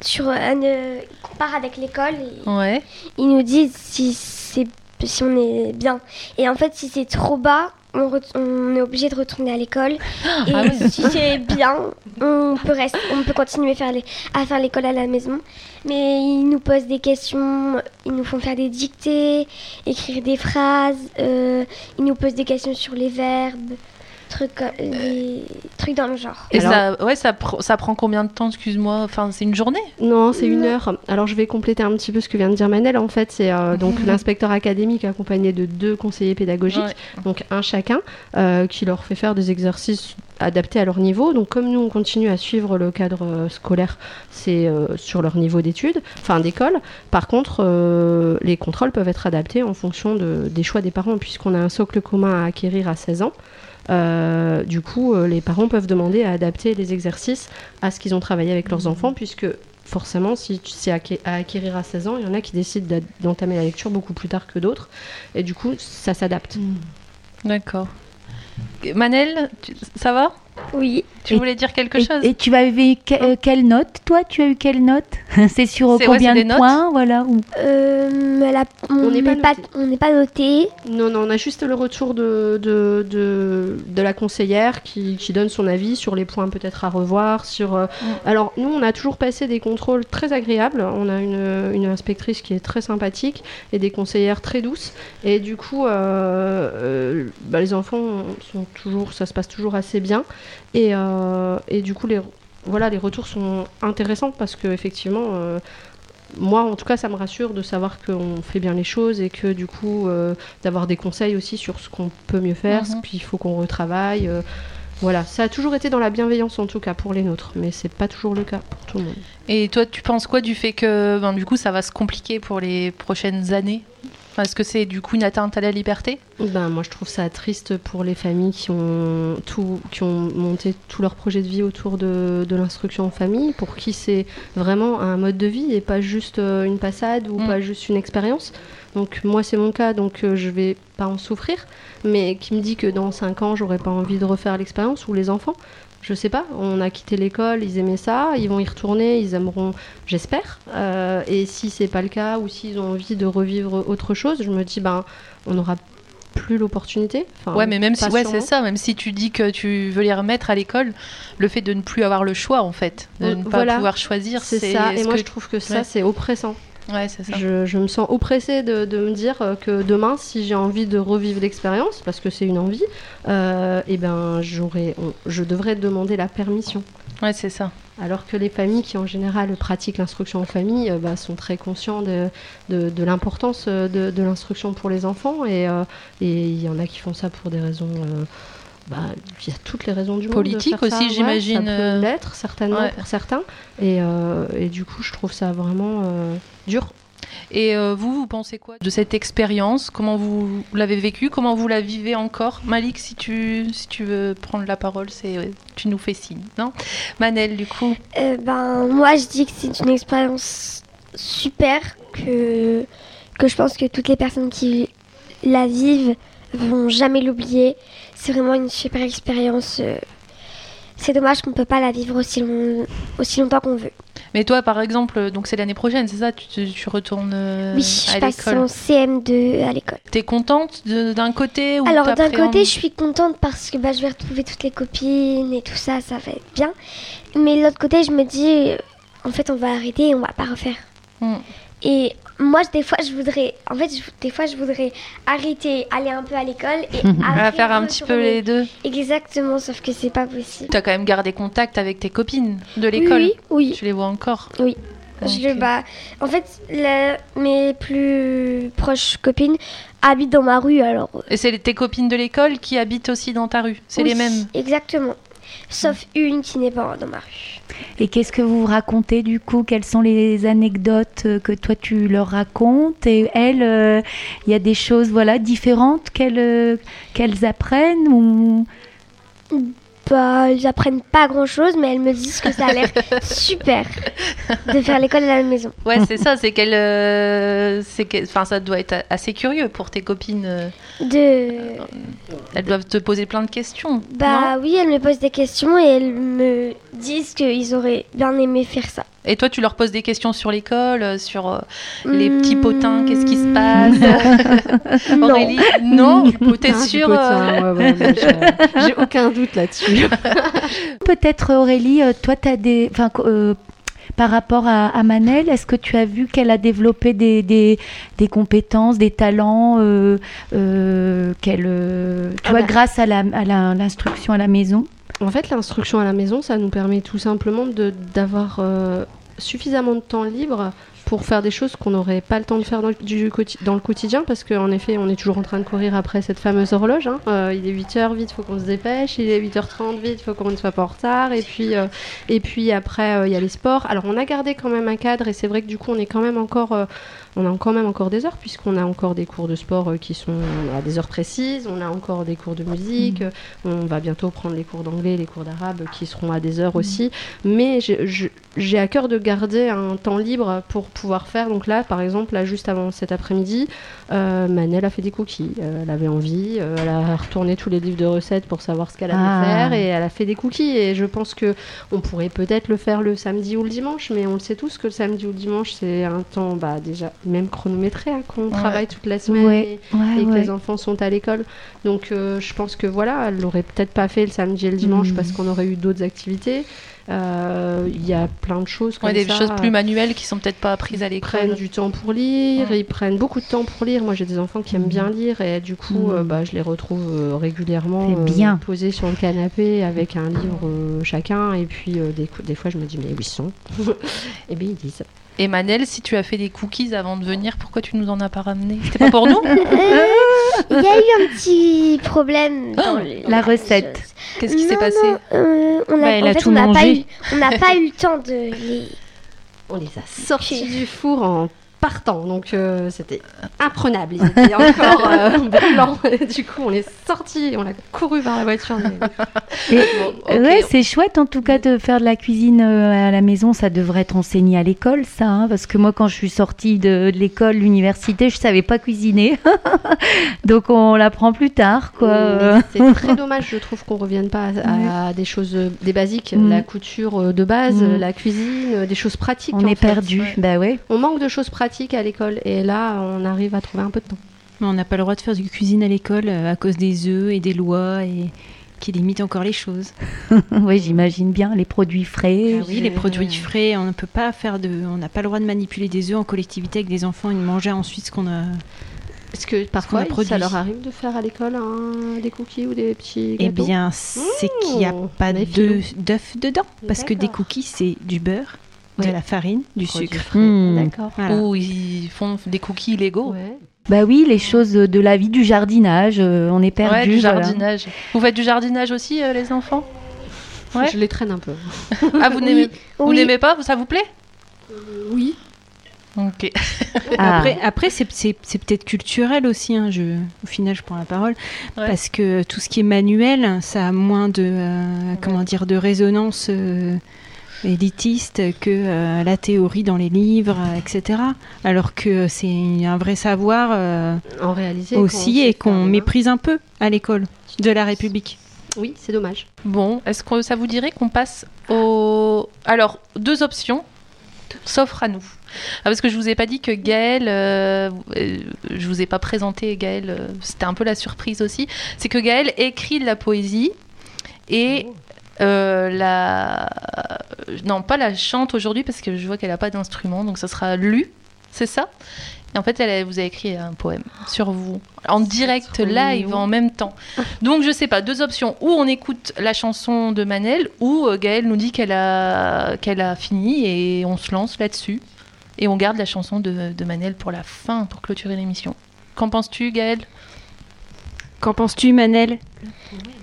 S4: sur un, euh, ils comparent avec l'école
S2: ouais.
S4: ils nous disent si c'est si on est bien. Et en fait, si c'est trop bas, on, est obligé de retourner à l'école. Et
S2: Ah oui.
S4: si c'est bien, on peut rester, on peut continuer à faire les- à faire l'école à la maison. Mais ils nous posent des questions, ils nous font faire des dictées, écrire des phrases. euh, ils nous posent des questions sur les verbes, trucs, des trucs dans le genre.
S2: Et
S3: Alors-
S2: ça, ouais, ça, pr- ça prend combien de temps, excuse-moi? Enfin, c'est une journée?
S3: Non, c'est une heure. Alors je vais compléter un petit peu ce que vient de dire Manel. En fait, c'est euh, donc l'inspecteur académique accompagné de deux conseillers pédagogiques,
S2: Ouais.
S3: donc un chacun, euh, qui leur fait faire des exercices adaptés à leur niveau. Donc comme nous, on continue à suivre le cadre euh, scolaire, c'est euh, sur leur niveau d'études, enfin d'école. Par contre, euh, les contrôles peuvent être adaptés en fonction de- des choix des parents, puisqu'on a un socle commun à acquérir à 16 ans. Euh, du coup, euh, les parents peuvent demander à adapter les exercices à ce qu'ils ont travaillé avec leurs enfants, puisque forcément, si c'est à acquérir à 16 ans, il y en a qui décident d'entamer la lecture beaucoup plus tard que d'autres. Et du coup, ça s'adapte.
S2: D'accord. Manel, tu- ça va?
S4: Oui.
S2: Tu
S5: Et-
S2: voulais dire quelque
S5: Et,
S2: chose
S5: et tu avais eu que- euh, quelle note Toi, tu as eu quelle note C'est sur
S2: ouais,
S5: combien de points Voilà. ou-
S4: Euh, la- on
S3: n'est pas
S4: noté.
S3: Non, non, on a juste le retour de, de, de, de la conseillère qui, qui donne son avis sur les points peut-être à revoir. Sur, euh, Alors, nous, on a toujours passé des contrôles très agréables. On a une, une inspectrice qui est très sympathique et des conseillères très douces. Et du coup, euh, euh, bah, les enfants sont toujours, ça se passe toujours assez bien. Et, euh, et du coup, les, voilà, les retours sont intéressants parce que effectivement. euh, moi, en tout cas, ça me rassure de savoir qu'on fait bien les choses et que du coup, euh, d'avoir des conseils aussi sur ce qu'on peut mieux faire,
S2: Mhm.
S3: puis il faut qu'on retravaille. euh, voilà, ça a toujours été dans la bienveillance en tout cas pour les nôtres, mais c'est pas toujours le cas pour tout le monde.
S2: Et toi, tu penses quoi du fait que ben, du coup, ça va se compliquer pour les prochaines années? Enfin, Est-ce que c'est du coup une atteinte à la liberté?
S3: Ben, moi, je trouve ça triste pour les familles qui ont, tout, qui ont monté tout leur projet de vie autour de, de l'instruction en famille, pour qui c'est vraiment un mode de vie et pas juste euh, une passade ou
S2: Mm.
S3: pas juste une expérience. Donc, moi, c'est mon cas, donc euh, je vais pas en souffrir. Mais qui me dit que dans 5 ans, j'aurais pas envie de refaire l'expérience ou les enfants je sais pas, on a quitté l'école, ils aimaient ça, ils vont y retourner, ils aimeront, j'espère. Euh, et si c'est pas le cas ou s'ils ont envie de revivre autre chose, je me dis ben on n'aura plus l'opportunité. Enfin,
S2: Ouais, mais même si, ouais, c'est ça. Même si tu dis que tu veux les remettre à l'école, le fait de ne plus avoir le choix, en fait, de
S3: Euh,
S2: ne pas
S3: voilà.
S2: pouvoir choisir,
S3: C'est
S2: c'est
S3: ça, et moi
S2: que-
S3: je trouve que ça
S2: Ouais.
S3: c'est oppressant.
S2: Ouais, c'est ça.
S3: Je, je me sens oppressée de, de me dire euh, que demain, si j'ai envie de revivre l'expérience, parce que c'est une envie, euh, eh ben j'aurais, je devrais demander la permission.
S2: Ouais, c'est ça.
S3: Alors que les familles qui en général pratiquent l'instruction en famille euh, bah, sont très conscients de, de, de l'importance euh, de, de l'instruction pour les enfants et euh, et il y en a qui font ça pour des raisons... euh, bah, il y a toutes les raisons du monde. de
S2: Politiques
S3: faire ça.
S2: aussi,
S3: Ouais,
S2: j'imagine,
S3: Ça peut
S2: euh,
S3: l'être, certainement,
S2: ouais.
S3: pour certains. Et, euh, et du coup, je trouve ça vraiment euh, dur
S2: Et euh, vous, vous pensez quoi de cette expérience? Comment vous l'avez vécue? Comment vous la vivez encore? Malik, si tu, si tu veux prendre la parole, c'est tu nous fais signe, non? Manel, du coup
S4: Euh, ben, moi, je dis que c'est une expérience super, que, que je pense que toutes les personnes qui la vivent vont jamais l'oublier. C'est vraiment une super expérience. euh. C'est dommage qu'on ne peut pas la vivre aussi, long- aussi longtemps qu'on veut.
S2: Mais toi, par exemple, donc c'est l'année prochaine, c'est ça? Tu, retournes euh,
S4: oui, je
S2: à
S4: passe
S2: l'école.
S4: en CM2 à l'école.
S2: T'es contente d'un côté ou
S4: Alors d'un côté, je suis contente parce que bah, je vais retrouver toutes les copines et tout ça, ça va être bien. Mais de l'autre côté, je me dis, en fait, on va arrêter et on va pas refaire.
S2: Mm.
S4: Et moi, des fois, je voudrais, en fait, je- des fois, je voudrais arrêter, aller un peu à l'école et
S2: On va
S4: après
S2: faire un petit peu les deux.
S4: Exactement, sauf que c'est pas possible.
S2: T'as quand même gardé contact avec tes copines de l'école.
S4: Oui, oui,
S2: Tu les vois encore
S4: oui. Je,
S2: Ok.
S4: bah, en fait, la- mes plus proches copines habitent dans ma rue, alors. euh,
S2: Et c'est tes copines de l'école qui habitent aussi dans ta rue. C'est
S4: oui,
S2: les mêmes.
S4: Exactement. Sauf une qui n'est pas dans ma rue.
S5: Et qu'est-ce que vous racontez du coup? Quelles sont les anecdotes que toi tu leur racontes? Et elles, euh, il y a des choses voilà différentes qu'elles euh, qu'elles apprennent ou
S4: Bah, ils apprennent pas grand chose, mais elles me disent que ça a l'air super de faire l'école à la maison.
S2: Ouais, c'est ça. C'est qu'elle, euh, que, enfin, ça doit être assez curieux pour tes copines. euh,
S4: De...
S2: Elles doivent te poser plein de questions.
S4: Bah oui, elles me posent des questions et elles me disent qu'ils auraient bien aimé faire ça.
S2: Et toi, tu leur poses des questions sur l'école, euh, sur euh, les
S4: Hmm,
S2: petits potins, qu'est-ce qui se passe
S4: Non.
S2: Aurélie Non T'es
S3: Ah,
S2: sûre euh,
S3: ouais, ouais, moi, j'ai- aucun doute là-dessus.
S5: peut-être Aurélie, toi tu as des enfin euh, par rapport à, à Manel, est-ce que tu as vu qu'elle a développé des, des, des compétences, des talents euh, euh, qu'elle, euh, tu
S3: Ah
S5: vois,
S3: bah.
S5: grâce à la- à la- l'instruction à la maison?
S3: En fait, l'instruction à la maison, ça nous permet tout simplement de- d'avoir euh, suffisamment de temps libre pour faire des choses qu'on n'aurait pas le temps de faire dans le, quotidien, parce qu'en effet, on est toujours en train de courir après cette fameuse horloge. hein. Euh, il est 8h, vite, faut qu'on se dépêche. Il est 8h30, vite, faut qu'on ne soit pas en retard. Et puis, euh, et puis après, euh, il y a les sports. Alors, on a gardé quand même un cadre, et c'est vrai que du coup, on est quand même encore... euh, on a quand même encore des heures, puisqu'on a encore des cours de sport euh, qui sont à des heures précises, on a encore des cours de musique, euh, on va bientôt prendre les cours d'anglais, les cours d'arabe qui seront à des heures aussi. Mais j'ai à cœur de garder un temps libre pour pouvoir faire. Donc là, par exemple, là, juste avant cet après-midi, euh, Manel a fait des cookies. Euh, elle avait envie, euh, elle a retourné tous les livres de recettes pour savoir ce qu'elle allait
S5: Ah.
S3: faire et elle a fait des cookies. Et je pense que on pourrait peut-être le faire le samedi ou le dimanche, mais on le sait tous que le samedi ou le dimanche, c'est un temps bah, déjà même chronométré, hein, qu'on travaille toute la semaine.
S5: Ouais,
S3: et-
S5: ouais,
S3: et que
S5: ouais.
S3: les enfants sont à l'école. Donc euh, je pense que voilà, elle l'aurait peut-être pas fait le samedi et le dimanche
S5: Mhm.
S3: parce qu'on aurait eu d'autres activités. Euh, Il y a plein de choses comme
S2: ouais, des
S3: ça.
S2: choses plus manuelles qui sont peut-être pas apprises à
S3: Ils prennent
S2: l'école.
S3: du temps pour lire,
S2: Ouais.
S3: ils prennent beaucoup de temps pour lire. Moi, j'ai des enfants qui aiment bien lire et du coup,
S5: Mhm.
S3: euh, bah, je les retrouve régulièrement
S5: bien.
S3: posés sur le canapé avec un livre euh, chacun. Et puis, euh, des, des fois, je me dis, mais où ils sont? Et bien, ils disent.
S2: Et Manel, si tu as fait des cookies avant de venir, pourquoi tu nous en as pas ramené? C'était pas pour nous?
S4: Euh, Il y a eu un petit problème dans le-
S5: La recette.
S2: Qu'est-ce qui s'est passé
S4: non, euh, on a,
S6: Bah, elle
S4: en
S6: a
S4: fait,
S6: tout
S4: on n'a pas
S6: mangé.
S4: eu, on n'a pas eu le temps de les.
S3: On les a sortis du four en partant, donc euh, c'était imprenable. Ils étaient encore euh. Et du coup, on les sortit, on a couru vers la voiture. mais-
S2: ok.
S5: Ouais, c'est chouette en tout cas de faire de la cuisine euh, à la maison. Ça devrait être enseigné à l'école, ça. hein, parce que moi, quand je suis sortie de, de l'école, l'université, je savais pas cuisiner. Donc on l'apprend plus tard, quoi.
S3: Mais C'est très dommage, je trouve, qu'on revienne pas à, à des choses, euh, des basiques,
S5: Mm.
S3: la couture euh, de base,
S5: Mm.
S3: la cuisine, euh, des choses pratiques.
S5: on est
S3: fait.
S5: perdu.
S2: ouais.
S5: Bah ouais.
S3: On manque de choses pratiques à l'école et là, on arrive à trouver un peu de temps.
S6: Mais on n'a pas le droit de faire du cuisine à l'école euh, à cause des œufs et des lois et qui limitent encore les choses.
S5: ouais, j'imagine bien les produits frais.
S6: Ah oui, les produits frais, on ne peut pas faire de, on n'a pas le droit de manipuler des œufs en collectivité avec des enfants et de manger ensuite ce qu'on a.
S3: Est-ce que parfois,
S6: produit.
S3: ça leur arrive de faire à l'école des cookies ou des petits
S6: Eh
S3: gâteaux?
S6: bien, c'est qu'il n'y a
S3: Mmh,
S6: pas d'œufs dedans parce que des cookies c'est du beurre,
S3: Ouais.
S6: de la farine, du
S3: Produits
S6: sucre.
S5: Hmm.
S3: D'accord.
S6: Voilà.
S2: Ou ils font des cookies illégaux
S3: Ouais.
S5: Bah oui, les choses de la vie du jardinage, euh, on est perdu.
S2: Ouais, du
S5: voilà.
S2: jardinage. Vous faites du jardinage aussi, euh, les enfants? Ouais.
S3: Je les traîne un peu.
S2: Ah, vous n'aimez
S4: Oui, oui.
S2: pas? Ça vous plaît?
S3: Oui.
S2: Ok.
S5: Ah.
S6: Après, après c'est, c'est- c'est peut-être culturel aussi. hein, je, au final, je prends la parole.
S2: Ouais.
S6: Parce que tout ce qui est manuel, ça a moins de, euh, comment dire, de résonance euh, élitiste que euh, la théorie dans les livres, euh, etc. Alors que c'est un vrai savoir euh,
S3: En réalité.
S6: aussi et qu'on méprise un peu à l'école de la République.
S3: Oui, c'est dommage.
S2: Bon, est-ce que ça vous dirait qu'on passe au... Alors, deux options s'offrent à nous. Ah, parce que je vous ai pas dit que Gaël, euh, je vous ai pas présenté Gaël, euh, c'était un peu la surprise aussi. C'est que Gaël écrit de la poésie et euh, la... Non, pas la chante aujourd'hui parce que je vois qu'elle a pas d'instrument, donc ça sera lu, c'est ça? Et en fait, elle, a- vous avez écrit un poème sur vous, en direct, live, en même temps. Donc, je sais pas, deux options. Ou on écoute la chanson de Manel, ou euh, Gaëlle nous dit qu'elle a, qu'elle a fini et on se lance là-dessus. Et on garde la chanson de, de Manel pour la fin, pour clôturer l'émission. Qu'en penses-tu, Gaëlle?
S6: Qu'en penses-tu, Manel?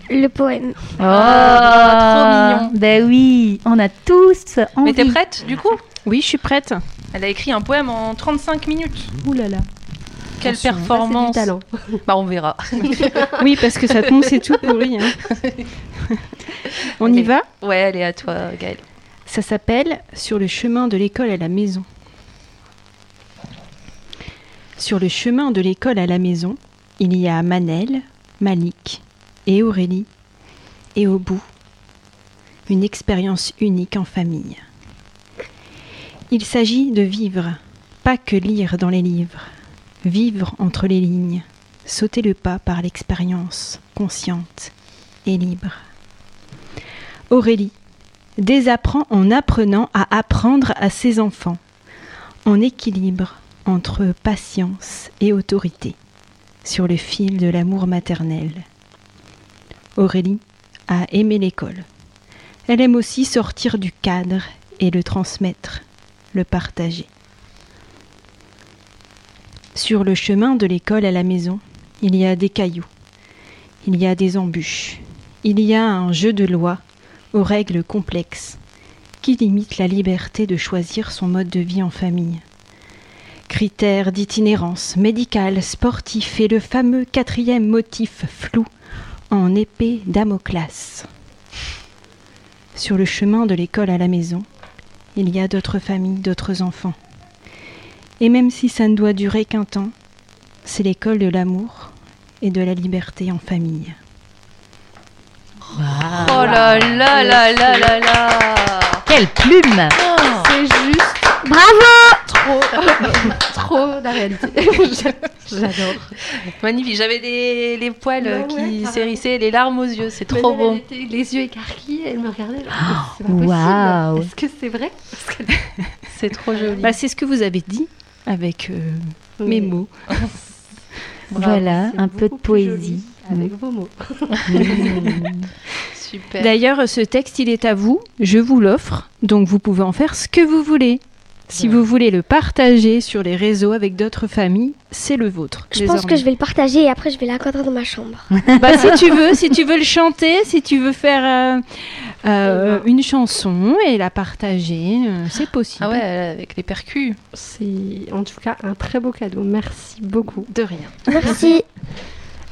S4: Le poème.
S5: Oh,
S2: trop mignon.
S5: Ben oui, on a tous envie.
S2: Mais t'es prête, du coup?
S6: Oui, je suis prête.
S2: Elle a écrit un poème en 35 minutes.
S5: Ouh là là.
S2: Quelle
S6: Attention.
S2: performance
S3: C'est du talent.
S2: Bah, on verra.
S6: Oui, parce que ça tombe, c'est tout pourri. hein. On y
S2: Allez.
S6: va?
S2: Ouais, elle est à toi, Gaëlle.
S6: Ça s'appelle Sur le chemin de l'école à la maison. Sur le chemin de l'école à la maison, il y a Manel, Malik et Aurélie. Et au bout, une expérience unique en famille. Il s'agit de vivre, pas que lire dans les livres. Vivre entre les lignes, sauter le pas par l'expérience, consciente et libre. Aurélie, désapprend en apprenant à apprendre à ses enfants, en équilibre entre patience et autorité, sur le fil de l'amour maternel. Aurélie a aimé l'école. Elle aime aussi sortir du cadre et le transmettre, le partager. Sur le chemin de l'école à la maison, il y a des cailloux, il y a des embûches, il y a un jeu de loi aux règles complexes qui limitent la liberté de choisir son mode de vie en famille. Critères d'itinérance médicale, sportif et le fameux quatrième motif flou en épée Damoclas. Sur le chemin de l'école à la maison, il y a d'autres familles, d'autres enfants. Et même si ça ne doit durer qu'un temps, c'est l'école de l'amour et de la liberté en famille.
S2: Oh là là là là là là
S5: Quelle plume
S3: C'est juste
S4: Bravo
S3: trop, trop la réalité. J'adore.
S2: Magnifique, j'avais les, les poils
S3: Ouais,
S2: qui
S3: ouais,
S2: s'hérissaient, les larmes aux yeux, c'est trop
S3: elle,
S2: beau.
S3: elle était les yeux écarquillés, elle me regardait. C'est pas
S5: Waouh.
S3: possible. Est-ce que c'est vrai?
S2: C'est trop joli.
S6: Bah, c'est ce que vous avez dit avec euh, mes mots.
S5: Voilà, un peu de poésie.
S3: Avec vos mots.
S2: Super.
S6: D'ailleurs, ce texte, il est à vous. Je vous l'offre. Donc, vous pouvez en faire ce que vous voulez. Si vous voulez le partager sur les réseaux avec d'autres familles, c'est le vôtre.
S4: Je pense que je vais le partager et après je vais l'accordrer dans ma chambre.
S6: Bah, si tu veux, si tu veux le chanter, si tu veux faire euh, euh, une chanson et la partager, euh, c'est possible.
S2: Ah ouais, avec les percus.
S3: C'est en tout cas un très beau cadeau. Merci beaucoup.
S6: De rien.
S4: Merci.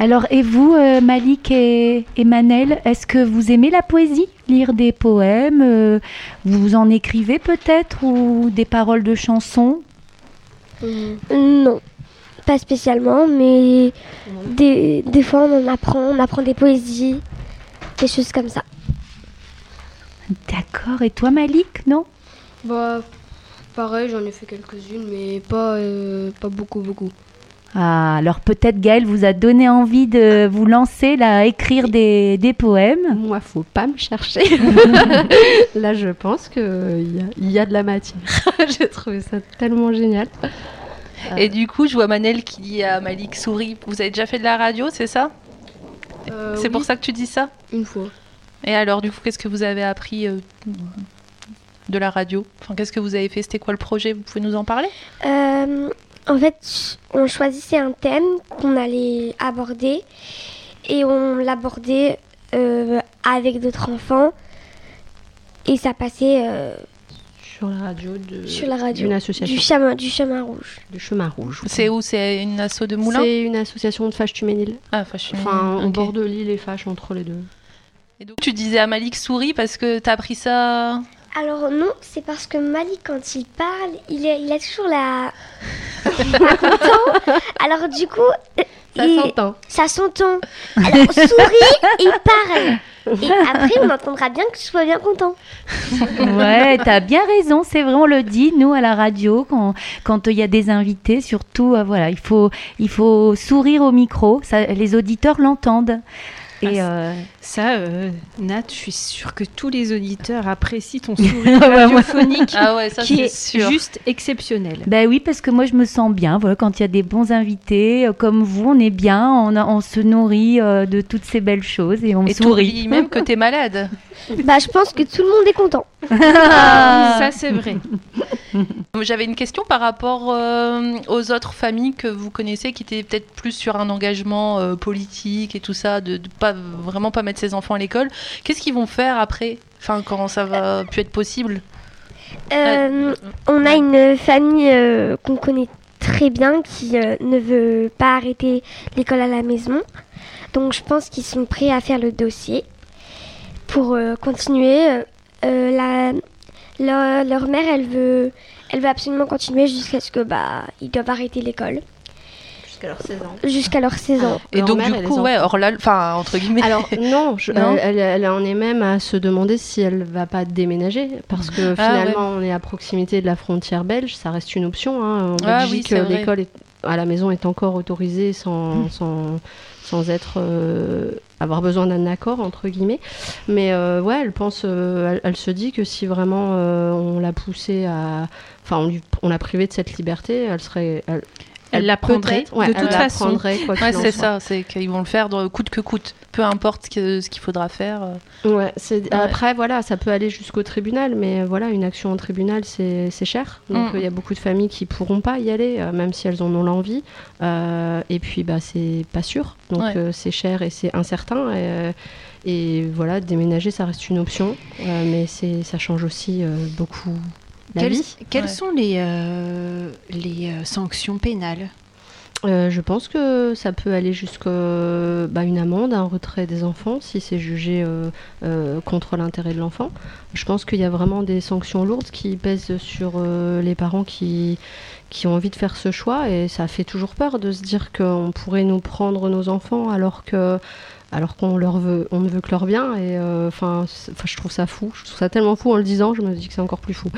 S5: Alors, et vous, euh, Malik et, et Manel, est-ce que vous aimez la poésie Lire des poèmes euh, Vous en écrivez peut-être Ou des paroles de chansons?
S4: Non, pas spécialement, mais des, des fois on en apprend, on apprend des poésies, des choses comme ça.
S5: D'accord. Et toi, Malik, non?
S8: Bah, pareil, j'en ai fait quelques-unes, mais pas, euh, pas beaucoup, beaucoup.
S5: Ah, alors peut-être Gaël vous a donné envie de vous lancer là, à écrire des, des poèmes.
S3: Moi, faut pas me chercher. Là, je pense qu'il y, y a de la matière. J'ai trouvé ça tellement génial.
S2: Et du coup, je vois Manel qui dit à Malik Souris, vous avez déjà fait de la radio, c'est ça
S8: Euh,
S2: C'est pour ça que tu dis ça
S8: Une fois.
S2: Et alors, du coup, qu'est-ce que vous avez appris euh, de la radio? Enfin, qu'est-ce que vous avez fait? C'était quoi le projet? Vous pouvez nous en parler?
S4: Euh, en fait, on choisissait un thème qu'on allait aborder et on l'abordait euh, avec d'autres enfants et ça passait euh,
S3: Sur la radio de
S4: sur la radio
S3: d'une association
S4: du chemin, du chemin rouge.
S3: du chemin rouge.
S2: C'est où? C'est une asso de Moulins?
S3: C'est une association de fâches tuméniles.
S2: Ah, je suis-
S3: Enfin, au
S2: ok.
S3: bord de l'île et fâches entre les deux.
S2: Et donc, tu disais à Malik souris parce que t'as appris ça.
S4: Alors non, c'est parce que Malik, quand il parle, il, est- il a toujours la... Alors du coup,
S3: Ça
S4: il-
S3: s'entend.
S4: ça s'entend. Alors souris et parle. Et après, on entendra bien que tu sois bien content.
S5: Ouais, t'as bien raison, c'est vrai, on le dit, nous, à la radio, quand quand il y a des invités, surtout, euh, voilà, il faut, il faut sourire au micro, ça, les auditeurs l'entendent. Et euh,
S6: Ça, euh, Nat, je suis sûre que tous les auditeurs apprécient ton sourire radiophonique
S2: Ah ouais, ça
S6: qui
S2: c'est
S6: est
S2: sûr.
S6: juste exceptionnel.
S5: ben oui, parce que moi, je me sens bien, voilà, quand il y a des bons invités, euh, comme vous, on est bien, on, a- on se nourrit euh, de toutes ces belles choses et on
S2: Et
S5: sourit.
S2: même que t'es malade.
S4: Bah, je pense que tout le monde est content.
S5: Ah.
S6: Ça, c'est vrai.
S2: J'avais une question par rapport euh, aux autres familles que vous connaissez qui étaient peut-être plus sur un engagement euh, politique et tout ça, de, de pas vraiment pas mettre ses enfants à l'école. Qu'est-ce qu'ils vont faire après Enfin, quand ça va plus être possible?
S4: Euh, on a une famille euh, qu'on connaît très bien qui euh, ne veut pas arrêter l'école à la maison. Donc je pense qu'ils sont prêts à faire le dossier pour euh, continuer. Euh, euh, la, leur, leur mère, elle veut, elle veut absolument continuer jusqu'à ce que bah ils doivent arrêter l'école
S3: Jusqu'à leurs 16 ans.
S4: jusqu'à leurs 16 ans.
S2: Et
S3: Leur
S2: donc
S3: mère
S2: du coup, ouais, hors la, enfin entre guillemets.
S3: Alors non, je-
S2: Non
S3: elle, elle- elle en est même à se demander si elle va pas déménager parce que
S2: Ah,
S3: finalement on est à proximité de la frontière belge, ça reste une option. hein. En
S2: Ah oui,
S3: Belgique,
S2: c'est vrai.
S3: l'école est- à la maison est encore autorisée sans, sans, sans être euh, avoir besoin d'un accord entre guillemets. Mais euh, ouais, elle pense, euh, elle, elle se dit que si vraiment euh, on l'a poussée à, enfin on, lui- on l'a privée de cette liberté, elle serait, elle,
S6: Elle la prendrait
S3: peut-être, ouais,
S6: de toute façon.
S2: Ouais, c'est ça, c'est qu'ils vont le faire de coûte que coûte, peu importe ce que- ce qu'il faudra faire. euh.
S3: Ouais, après voilà, ça peut aller jusqu'au tribunal, mais euh, voilà, une action en tribunal, c'est cher. Donc
S2: Mm.
S3: euh, il y a beaucoup de familles qui pourront pas y aller, euh, même si elles en ont l'envie. Euh, et puis bah c'est pas sûr, donc
S2: Ouais.
S3: euh, c'est cher et c'est incertain. Et, euh, et voilà, déménager, ça reste une option, euh, mais c'est ça change aussi euh, beaucoup
S6: Quelles, quelles
S2: Ouais.
S6: sont les, euh, les euh, sanctions pénales?
S3: Euh, je pense que ça peut aller jusqu'à bah, une amende, un retrait des enfants si c'est jugé euh, euh, contre l'intérêt de l'enfant. Je pense qu'il y a vraiment des sanctions lourdes qui pèsent sur euh, les parents qui, qui ont envie de faire ce choix et ça fait toujours peur de se dire qu'on pourrait nous prendre nos enfants alors que alors qu'on leur veut on ne veut que leur bien et euh, enfin enfin, je trouve ça fou. Je trouve ça tellement fou en le disant je me dis que c'est encore plus fou.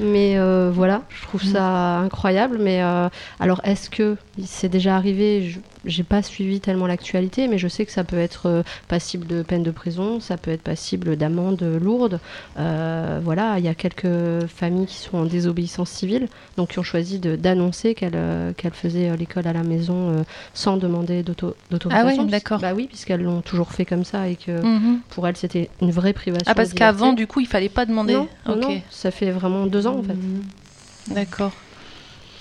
S3: Mais euh, voilà je trouve ça incroyable. Mais euh, alors, est-ce que c'est déjà arrivé? Je- J'ai pas suivi tellement l'actualité, mais je sais que ça peut être euh, passible de peine de prison, ça peut être passible d'amende lourde. Euh, voilà, il y a quelques familles qui sont en désobéissance civile, donc qui ont choisi d'annoncer qu'elles euh, qu'elles faisaient l'école à la maison sans demander d'auto- d'autorisation.
S2: Ah
S3: puisque-
S2: d'accord.
S3: Bah oui, puisqu'elles l'ont toujours fait comme ça et que
S2: Mhm.
S3: pour elles c'était une vraie privation.
S2: Ah parce qu'avant du coup il fallait pas demander.
S3: non, non, ça fait vraiment deux ans en fait.
S2: d'accord.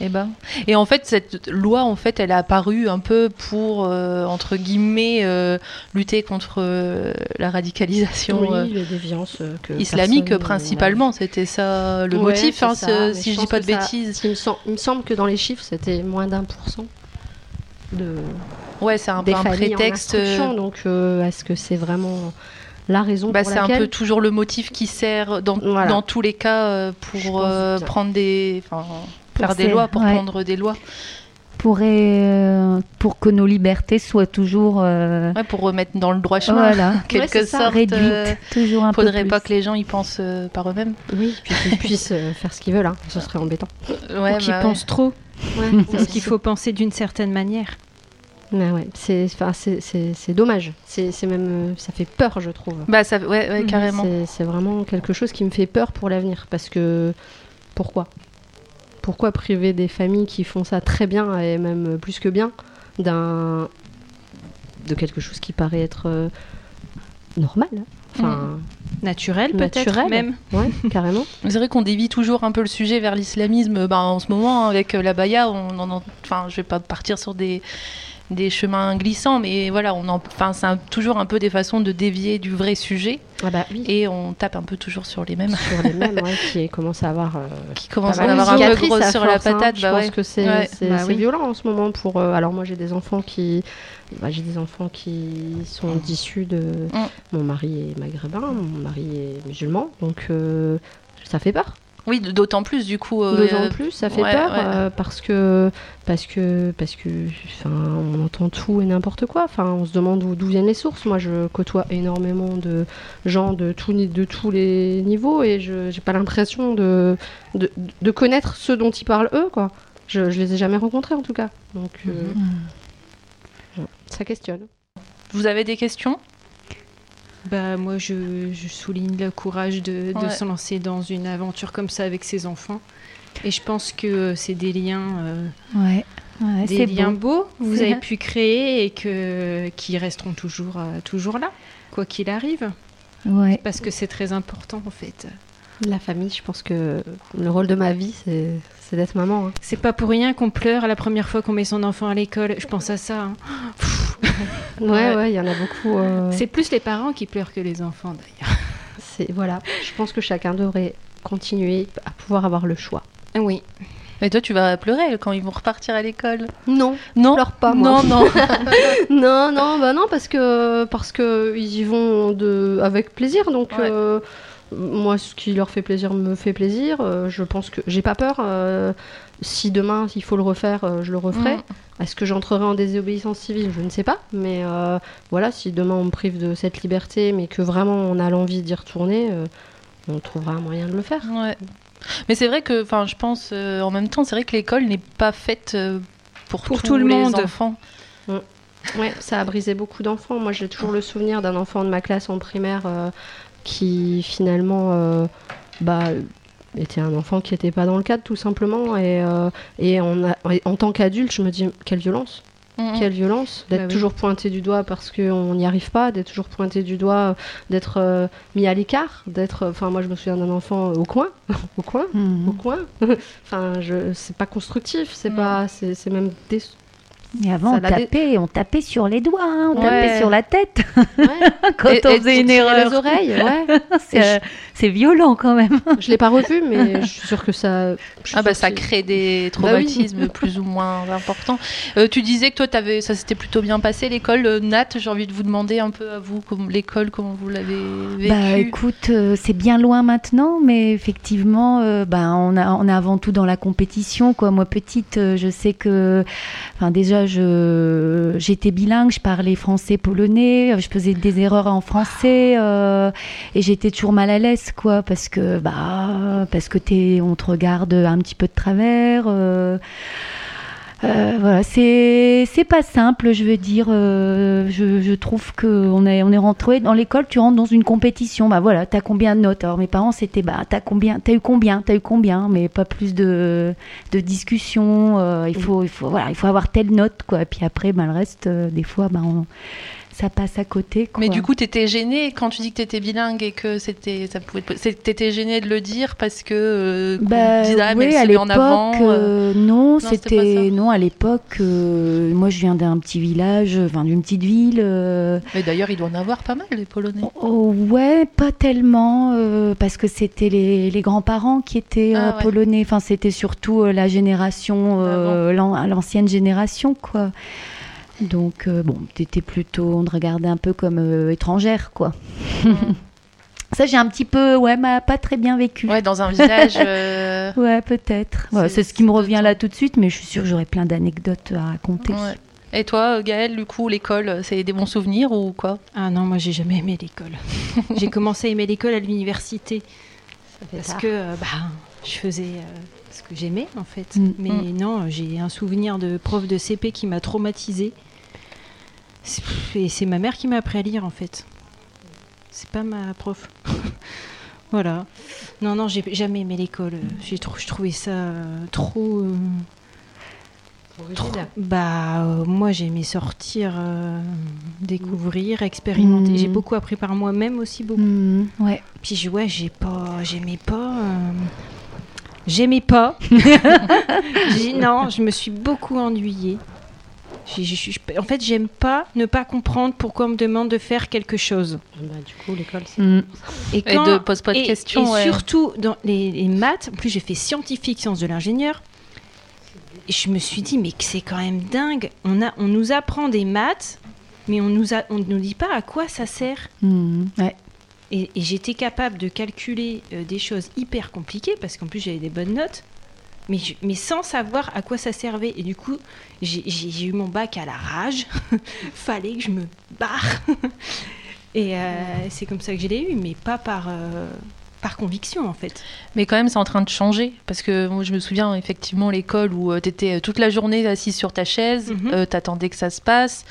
S2: Et ben. Et en fait cette loi en fait elle a apparu un peu pour euh, entre guillemets euh, lutter contre euh, la radicalisation.
S3: Oui, les déviances que
S2: Islamique principalement, c'était ça le
S3: Ouais,
S2: motif, hein,
S3: ça,
S2: si
S3: je
S2: dis pas de
S3: ça-
S2: bêtises.
S3: Il me, sem- il me semble que dans les chiffres, c'était moins d'un pour cent de,
S2: Ouais, c'est un peu un prétexte.
S3: Donc, est-ce que c'est vraiment la raison
S2: bah, c'est un peu toujours le motif qui sert dans,
S3: Voilà.
S2: dans tous les cas pour euh, prendre des, enfin, faire des lois, pour
S5: ouais.
S2: prendre des lois,
S5: Pour, euh, pour que nos libertés soient toujours euh,
S2: ouais, pour remettre dans le droit chemin.
S5: voilà,
S2: en quelque sorte.
S5: réduites,
S2: euh,
S5: toujours un peu
S2: faudrait
S5: plus.
S2: pas que les gens y pensent euh, par eux-mêmes.
S3: Oui, puis qu'ils puissent euh, faire ce qu'ils veulent. hein. Ce serait embêtant.
S2: Ouais,
S6: Ou qui
S2: bah ouais.
S6: pensent trop
S3: Ouais,
S6: Parce qu'il faut penser d'une certaine manière.
S3: Mais ouais, c'est, enfin, c'est, c'est, c'est dommage. C'est, c'est même, ça fait peur, je trouve.
S2: Bah ça, ouais, ouais,
S6: Mhm.
S2: carrément.
S3: C'est, c'est vraiment quelque chose qui me fait peur pour l'avenir. Parce que pourquoi? Pourquoi priver des familles qui font ça très bien et même plus que bien d'un de quelque chose qui paraît être euh, normal hein Enfin,
S6: Naturel peut-être
S3: Naturel.
S6: même.
S3: ouais, carrément.
S2: C'est vrai qu'on dévie toujours un peu le sujet vers l'islamisme. Ben, en ce moment, avec euh, la baya, on en, en- enfin, je vais pas partir sur des des chemins glissants, mais voilà, on en, enfin, c'est un- toujours un peu des façons de dévier du vrai sujet,
S3: Ah bah oui.
S2: et on tape un peu toujours sur les mêmes.
S3: sur les mêmes, ouais, qui commencent à avoir. euh,
S2: Qui commencent à avoir un peu gros sur la
S3: hein.
S2: patate.
S3: Je
S2: bah
S3: pense
S2: ouais.
S3: que c'est
S2: Ouais.
S3: c'est-
S6: Bah
S3: c'est
S6: oui.
S3: violent en ce moment pour. euh, alors moi j'ai des enfants qui. bah, j'ai des enfants qui sont d'issus de.
S2: Mm.
S3: Mon mari est maghrébin, mon mari est musulman, donc euh, ça fait peur.
S2: Oui, d'autant plus du coup. euh,
S3: D'autant plus, ça fait
S2: ouais,
S3: peur
S2: ouais.
S3: euh, parce que parce que parce que enfin on entend tout et n'importe quoi. Enfin, on se demande où- d'où viennent les sources. Moi, je côtoie énormément de gens de de tous les niveaux et je j'ai pas l'impression de, de de connaître ceux dont ils parlent eux quoi. Je, je les ai jamais rencontrés en tout cas. Donc euh,
S2: Mhm.
S3: ouais, ça questionne.
S2: Vous avez des questions?
S6: Bah, moi, je, je souligne le courage de, se lancer dans une aventure comme ça avec ses enfants. Et je pense que c'est des liens, euh,
S5: Ouais. Ouais,
S6: des
S5: c'est
S6: liens
S5: beau.
S6: beaux que vous avez pu créer et que, qui resteront toujours, euh, toujours là, quoi qu'il arrive.
S5: Ouais.
S6: Parce que c'est très important, en fait.
S3: La famille, je pense que le rôle de ma vie, c'est c'est d'être maman. hein.
S6: C'est pas pour rien qu'on pleure la première fois qu'on met son enfant à l'école. Je pense à ça. hein.
S3: Ouais,
S2: Ouais.
S3: il y en a beaucoup. euh,
S6: C'est plus les parents qui pleurent que les enfants, d'ailleurs.
S3: c'est voilà. Je pense que chacun devrait continuer à pouvoir avoir le choix.
S6: Oui.
S2: Mais toi, tu vas pleurer quand ils vont repartir à l'école.
S3: Non,
S2: Non,
S3: pleure pas, moi.
S2: Non, non.
S3: non, non, bah non, parce que parce que ils y vont de avec plaisir. Donc
S2: Ouais.
S3: euh, moi, ce qui leur fait plaisir me fait plaisir. Euh, je pense que j'ai pas peur. euh, si demain il faut le refaire, euh, je le referai.
S2: Mm.
S3: Est-ce que j'entrerai en désobéissance civile? Je ne sais pas. Mais voilà, si demain on me prive de cette liberté, mais que vraiment on a l'envie d'y retourner, on trouvera un moyen de le faire.
S2: Ouais. Mais c'est vrai que, enfin, je pense en même temps, c'est vrai que l'école n'est pas faite pour,
S6: Pour
S2: tous
S6: tout le
S2: les
S6: monde.
S2: enfants.
S3: Ouais, ça a brisé beaucoup d'enfants. Moi, j'ai toujours le souvenir d'un enfant de ma classe en primaire euh, qui finalement euh, bah, était un enfant qui n'était pas dans le cadre, tout simplement. Et, euh, et on a- et en tant qu'adulte, je me dis quelle violence. Quelle violence d'être
S6: Bah oui.
S3: toujours pointé du doigt parce qu'on n'y arrive pas, d'être toujours pointé du doigt, d'être euh, mis à l'écart, d'être. Enfin, moi, je me souviens d'un enfant au coin, au coin, au coin. enfin, je, c'est pas constructif, c'est pas, c'est, même dé-
S5: Et avant,
S3: Ça
S5: on
S3: dé-
S5: tapait, on tapait sur les doigts, hein, on
S2: Ouais.
S5: tapait sur la tête quand
S2: Et-
S5: on
S2: et
S5: faisait une erreur.
S3: les oreilles, ouais.
S5: C'est violent quand même.
S3: Je l'ai pas revu, mais je suis sûre que ça.
S2: Ah bah ça crée des
S3: Bah oui.
S2: traumatismes plus ou moins importants. Euh, tu disais que toi t'avais ça s'était plutôt bien passé l'école. Euh, Nat, j'ai envie de vous demander un peu à vous comme l'école comment vous l'avez vécu.
S5: Bah écoute, euh, c'est bien loin maintenant, mais effectivement, euh, bah, on, a, on est avant tout dans la compétition. Quoi. Moi, petite, euh, je sais que, enfin, déjà, je, j'étais bilingue, je parlais français, polonais, je faisais des erreurs en français, euh, et j'étais toujours mal à l'aise, quoi, parce que, bah, parce que t'es, on te regarde un petit peu de travers. euh, euh, voilà, c'est c'est pas simple, je veux dire. euh, je, je trouve que on est on est rentré dans l'école, tu rentres dans une compétition. Bah voilà, t'as combien de notes? Alors mes parents c'était bah t'as combien, t'as eu combien, t'as eu combien, mais pas plus de de discussion. il faut il faut voilà, il faut avoir telle note quoi. Et puis après, bah le reste, des fois, bah on- ça passe à côté. Quoi.
S2: Mais du coup, t'étais gênée quand tu dis que t'étais bilingue et que c'était, ça pouvait, t'étais gênée de le dire parce que euh,
S5: Bah,
S2: disait, ah,
S5: oui, à l'époque,
S2: avant. euh.
S5: euh, non,
S2: c'était
S5: non à l'époque. euh, moi, je viens d'un petit village, enfin d'une petite ville.
S2: Mais d'ailleurs, il doit en avoir pas mal les Polonais.
S5: Oh, ouais, pas tellement, parce que c'était les, les grands-parents qui étaient
S2: Ah ouais.
S5: polonais. Enfin, c'était surtout la génération, l'an- l'ancienne génération, quoi. Donc, euh, bon, t'étais plutôt, on te regardait un peu comme euh, étrangère, quoi. Ça, j'ai un petit peu, ouais, m'a pas très bien vécu.
S2: Ouais, dans un village. euh,
S5: Ouais, peut-être. Ouais,
S2: C'est-
S5: ce qui me revient là tout de suite, mais je suis sûre que j'aurais plein d'anecdotes à raconter.
S2: ouais. Et toi, Gaëlle, du coup, l'école, c'est des bons souvenirs ou quoi?
S6: Ah non, moi j'ai jamais aimé l'école. j'ai commencé à aimer l'école à l'université parce
S3: tard.
S6: que euh, bah, je faisais euh, ce que j'aimais en fait.
S5: Mm.
S6: Mais non, j'ai un souvenir de prof de CP qui m'a traumatisée. C'est- Et c'est ma mère qui m'a appris à lire en fait. C'est pas ma prof. voilà. Non, non, j'ai jamais aimé l'école. J'ai trou- je trouvais ça euh, trop. euh, trop- Bah, euh, moi j'aimais sortir, euh, découvrir, expérimenter.
S5: Mm.
S6: J'ai beaucoup appris par moi-même aussi beaucoup.
S5: Hmm, ouais.
S6: Puis je- ouais, j'ai pas, j'aimais pas. euh, J'aimais pas. J'ai- non, je me suis beaucoup ennuyée. En fait, j'aime pas ne pas comprendre pourquoi on me demande de faire quelque chose.
S3: Bah, du coup, l'école, c'est.
S5: Mm.
S2: Et de pose pas de
S6: et-
S2: questions,
S6: Et
S2: ouais.
S6: surtout dans les, les maths, en plus j'ai fait scientifique, sciences de l'ingénieur. Et je me suis dit, mais c'est quand même dingue. On, a, on nous apprend des maths, mais on nous, a, on nous dit pas à quoi ça sert.
S5: Mm. Ouais.
S6: Et, et j'étais capable de calculer euh, des choses hyper compliquées, parce qu'en plus j'avais des bonnes notes, mais, je- mais sans savoir à quoi ça servait. Et du coup, j'ai eu mon bac à la rage. Fallait que je me barre. et euh, c'est comme ça que je l'ai eu, mais pas par, euh, par conviction en fait.
S2: Mais quand même, c'est en train de changer. Parce que moi, je me souviens effectivement l'école où tu étais toute la journée assise sur ta chaise,
S6: Mhm.
S2: euh, t'attendais que ça se passe.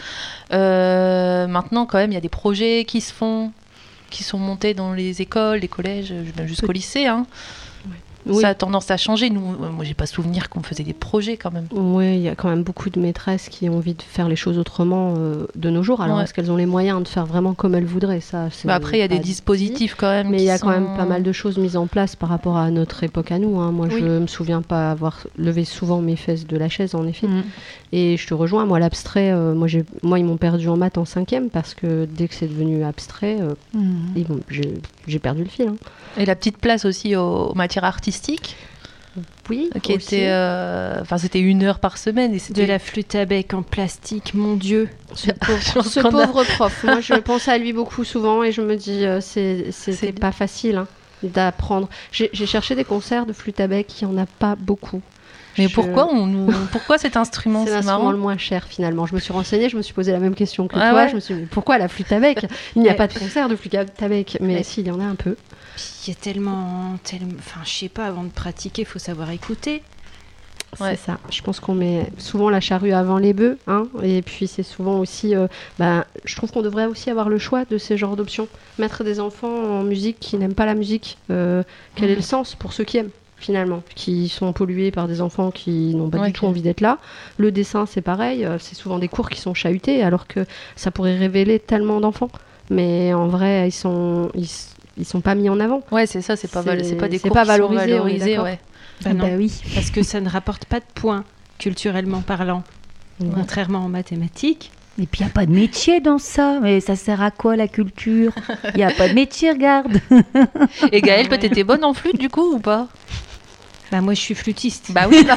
S2: Euh, maintenant, quand même, il y a des projets qui se font, qui sont montés dans les écoles, les collèges, jusqu'au lycée. hein.
S3: Oui.
S2: Ça a tendance à changer. Nous, euh, moi, j'ai pas souvenir qu'on faisait des projets quand même.
S3: Oui, il y a quand même beaucoup de maîtresses qui ont envie de faire les choses autrement euh, de nos jours. Alors,
S2: Ouais.
S3: est-ce qu'elles ont les moyens de faire vraiment comme elles voudraient? Ça
S2: Mais après, il y a des
S3: dit.
S2: dispositifs quand même.
S3: Mais il y a quand même pas mal de choses mises en place par rapport à notre époque à nous. hein. Moi,
S6: Oui.
S3: je me souviens pas avoir levé souvent mes fesses de la chaise, en effet.
S5: Mm.
S3: Et je te rejoins, moi, l'abstrait, euh, moi, moi, ils m'ont perdu en maths en cinquième parce que dès que c'est devenu abstrait, euh,
S5: Mm.
S3: j'ai j'ai perdu le fil. hein.
S2: Et la petite place aussi aux, aux matières artistiques,
S3: Oui,
S2: qui
S3: aussi.
S2: était, euh, enfin, c'était une heure par semaine et
S6: De la flûte à bec en plastique, mon Dieu.
S3: Ce pauvre, ce prof, moi je pense à lui beaucoup souvent et je me dis euh, c'est c'était pas facile hein, d'apprendre. J'ai cherché des concerts de flûte à bec, il y en a pas beaucoup.
S2: Mais
S3: Je-
S2: pourquoi on nous, pourquoi cet instrument
S3: C'est l'instrument le moins cher finalement. Je me suis renseignée, je me suis posé la même question que
S2: Ah
S3: toi.
S2: ouais
S3: Je me suis dit mais pourquoi la flûte à bec? Il n'y a
S6: Ouais.
S3: pas de concert de flûte à bec, mais
S6: Ouais.
S3: s'il y en a un peu.
S6: Y a tellement, tellement, enfin, je sais pas, avant de pratiquer, il faut savoir écouter.
S2: Ouais.
S3: C'est ça. Je pense qu'on met souvent la charrue avant les bœufs, hein, et puis c'est souvent aussi. euh, bah, je trouve qu'on devrait aussi avoir le choix de ces genres d'options. Mettre des enfants en musique qui n'aiment pas la musique. euh, quel est le sens pour ceux qui aiment finalement, qui sont pollués par des enfants qui n'ont pas
S2: Ouais,
S3: du tout envie d'être là. Le dessin, c'est pareil. euh, c'est souvent des cours qui sont chahutés, alors que ça pourrait révéler tellement d'enfants. Mais en vrai, ils sont ils, ils sont pas mis en avant.
S2: Ouais, c'est ça, c'est pas, val-
S3: C'est-
S2: pas des
S3: c'est
S2: cours
S3: pas
S2: qui sont
S3: valorisé, on est
S2: valorisés, ouais.
S6: Bah non,
S5: Bah oui.
S6: parce que ça ne rapporte pas de points culturellement parlant, contrairement en mathématiques.
S5: Et puis il n'y a pas de métier dans ça. Mais ça sert à quoi la culture? Il n'y a pas de métier, regarde.
S2: Et Gaëlle, toi, t'étais bonne en flûte du coup ou pas?
S6: Bah moi, je suis flûtiste.
S2: Bah oui.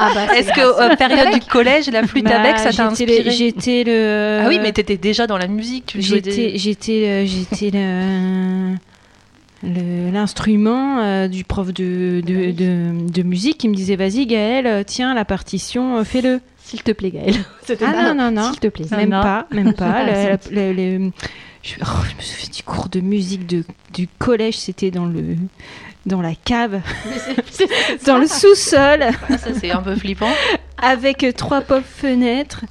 S3: Ah bah,
S2: Est-ce que euh, période du collège, la flûte à
S6: Bah,
S2: bec, ça t'a inspiré
S6: J'étais le.
S2: Ah oui, mais t'étais déjà dans la musique. Tu
S6: J'étais, j'étais, j'étais le- l'instrument euh, du prof de, de, de, de musique qui me disait vas-y Gaël, tiens la partition, euh, fais-le.
S3: S'il te plaît, Gaël. C'était
S6: Ah non, non, non.
S3: S'il te plaît.
S6: Même
S5: non.
S6: pas, même pas.
S3: Ah,
S6: Le-
S3: si.
S6: le- le- je, oh, je me souviens du cours de musique de, du collège, c'était dans le dans la cave, dans le sous-sol,
S2: ça, c'est un peu flippant.
S6: avec euh, trois pauvres fenêtres.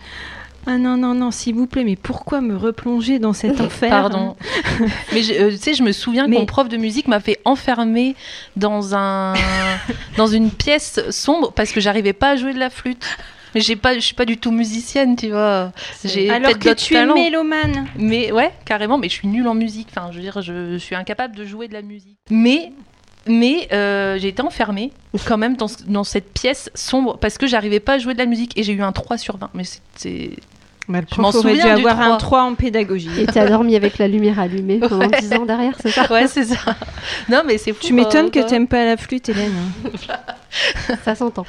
S6: Ah non, non, non, s'il vous plaît, mais pourquoi me replonger dans cet enfer
S2: Pardon. Mais je- euh, tu sais, je me souviens que
S6: Mais-
S2: mon prof de musique m'a fait enfermer dans un dans une pièce sombre parce que j'arrivais pas à jouer de la flûte. Mais j'ai pas, je suis pas du tout musicienne, tu vois. J'ai
S6: Alors que tu es
S2: talents.
S6: mélomane.
S2: Mais ouais, carrément, mais je suis nulle en musique. Enfin, je veux dire, je, je suis incapable de jouer de la musique. Mais, mais euh, j'ai été enfermée quand même dans, ce- dans cette pièce sombre parce que j'arrivais pas à jouer de la musique et j'ai eu un 3 sur 20. Mais c'est- c'est.
S6: Bah, le
S2: Je m'en
S6: dû
S2: souviens du
S6: avoir un
S2: 3.
S6: 3 en pédagogie.
S3: Et t'as dormi avec la lumière allumée pendant
S2: Ouais.
S3: 10 ans derrière, c'est ça
S2: Ouais, c'est ça. Non, mais c'est fou.
S6: Tu m'étonnes
S2: euh,
S6: que t'aimes pas la flûte, Hélène.
S3: Ça s'entend.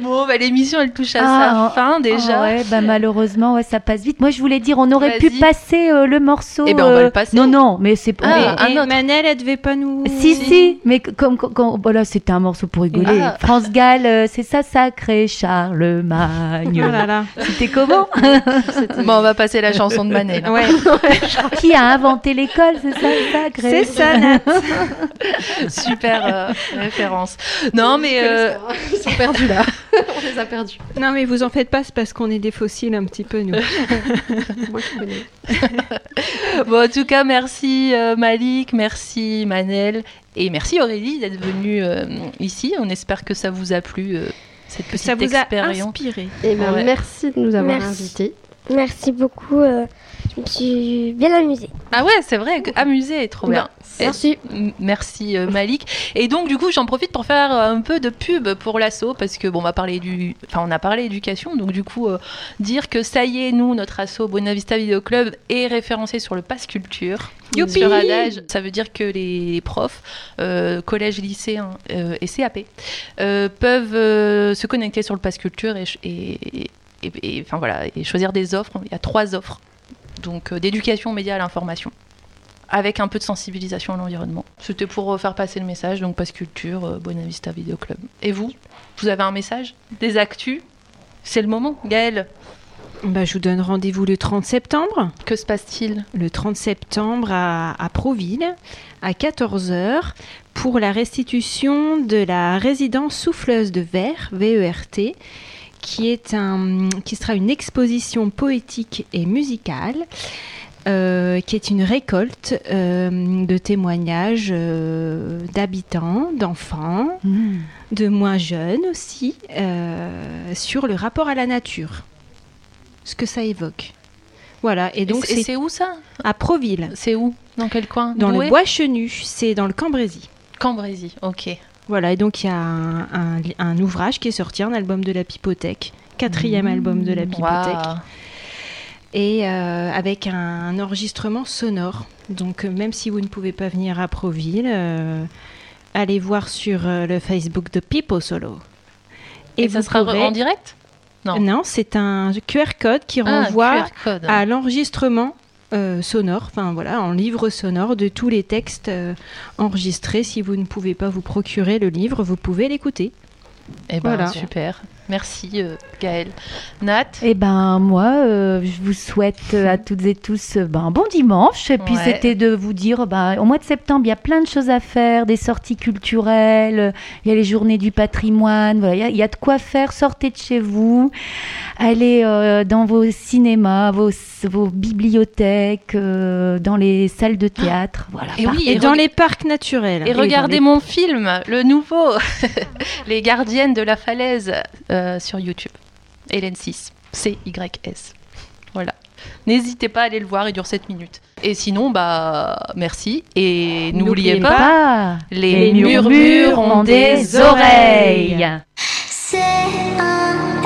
S2: Bon, bah, l'émission, elle touche à
S5: Ah,
S2: sa fin déjà.
S5: Ah ouais, bah malheureusement, ouais, ça passe vite. Moi, je voulais dire, on aurait pu passer euh, le morceau.
S2: Eh ben, on va
S5: euh,
S2: le passer.
S5: Non, non, mais c'est pas.
S2: Ah,
S5: mais-
S2: un
S6: et
S2: autre.
S6: Manel, elle devait pas nous.
S5: Si, si, mais comme quand, voilà, c'était un morceau pour rigoler.
S2: Ah.
S5: France Gall, euh, c'est ça sacré Charlemagne.
S6: Oh là là.
S5: C'était comment
S2: Bon, on va passer la chanson de Manel.
S6: Ouais,
S5: Qui a inventé l'école, c'est ça sacré
S6: c'est ça, Nat.
S2: Super euh, référence. Non, mais. Euh,
S3: Ils sont perdus là. On les a perdus.
S6: Non, mais vous en faites pas, c'est parce qu'on est des fossiles un petit peu, nous.
S3: Moi, je connais.
S2: Bon, en tout cas, merci euh, Malik, merci Manel et merci Aurélie d'être venue euh, ici. On espère que ça vous a plu, euh, cette petite
S6: Ça vous a inspiré.
S3: Eh ben,
S2: Ouais.
S3: merci de nous avoir invités.
S4: Merci beaucoup. euh, je me suis bien amusée.
S2: Ah ouais, c'est vrai, amusé, trop bien.
S8: Merci.
S2: M- Merci euh, Malik. Et donc du coup, j'en profite pour faire euh, un peu de pub pour l'asso parce que bon, on va parler du, enfin on a parlé éducation, donc du coup euh, dire que ça y est, nous notre asso Buenavista Video Club est référencé sur le Pass Culture.
S6: Youpi
S2: Sur Adage, ça veut dire que les profs, collège, lycée hein, et CAP peuvent se connecter sur le Pass Culture et, et- et- enfin voilà et choisir des offres. Il y a trois offres, donc euh, d'éducation aux médias à l'information avec un peu de sensibilisation à l'environnement. C'était pour euh, faire passer le message, donc Passe Culture, euh, Buenavista Video Club. Et vous Vous avez un message? Des actus? C'est le moment, Gaëlle
S6: Bah, je vous donne rendez-vous le 30 septembre.
S2: Que se passe-t-il?
S6: Le 30 septembre à, à Proville, à 14h, pour la restitution de la résidence souffleuse de verre, VERT, qui, est un, qui sera une exposition poétique et musicale. euh, qui est une récolte euh, de témoignages euh, d'habitants, d'enfants,
S5: Mmh.
S6: de moins jeunes aussi, sur le rapport à la nature, ce que ça évoque. Voilà, et donc c'est
S2: c'est où ça?
S6: à Proville,
S2: C'est où? Dans quel coin?
S6: Dans
S2: Douai
S6: le bois chenu, c'est dans le Cambrésis.
S2: Cambrésis, ok.
S6: Voilà, et donc il y a un, un- un ouvrage qui est sorti, un album de la Pipothèque, quatrième album de la Pipothèque, et euh, avec un, un enregistrement sonore. Donc euh, même si vous ne pouvez pas venir à Proville, euh, allez voir sur le Facebook de Pipo Solo.
S2: Et, ça
S6: vous
S2: sera
S6: pourrez-
S2: en direct? Non.
S6: Non, c'est un QR code qui
S2: Ah,
S6: renvoie
S2: QR code.
S6: à l'enregistrement euh, sonore, enfin voilà, en livre sonore de tous les textes euh, enregistrés. Si vous ne pouvez pas vous procurer le livre, vous pouvez l'écouter.
S2: Eh ben,
S6: Voilà.
S2: super. Merci euh, Gaëlle. Nat?
S5: Eh ben moi, euh, je vous souhaite euh, à toutes et tous euh, ben, un bon dimanche. Et puis
S2: Ouais.
S5: c'était de vous dire, ben, au mois de septembre, il y a plein de choses à faire, des sorties culturelles, il y a les journées du patrimoine, voilà, il y a- il y, a de quoi faire. Sortez de chez vous, allez euh, dans vos cinémas, vos, vos bibliothèques, euh, dans les salles de théâtre, voilà.
S2: Et oui,
S6: Et,
S2: et
S6: dans les parcs naturels.
S2: Et regardez
S6: les-
S2: mon film, le nouveau, Les gardiennes de la falaise euh, sur YouTube. Hélène 6, C-Y-S. Voilà. N'hésitez pas à aller le voir, il dure 7 minutes. Et sinon, bah, merci. Et n'oubliez pas,
S5: Pas.
S2: les murmures ont des oreilles.
S9: C'est un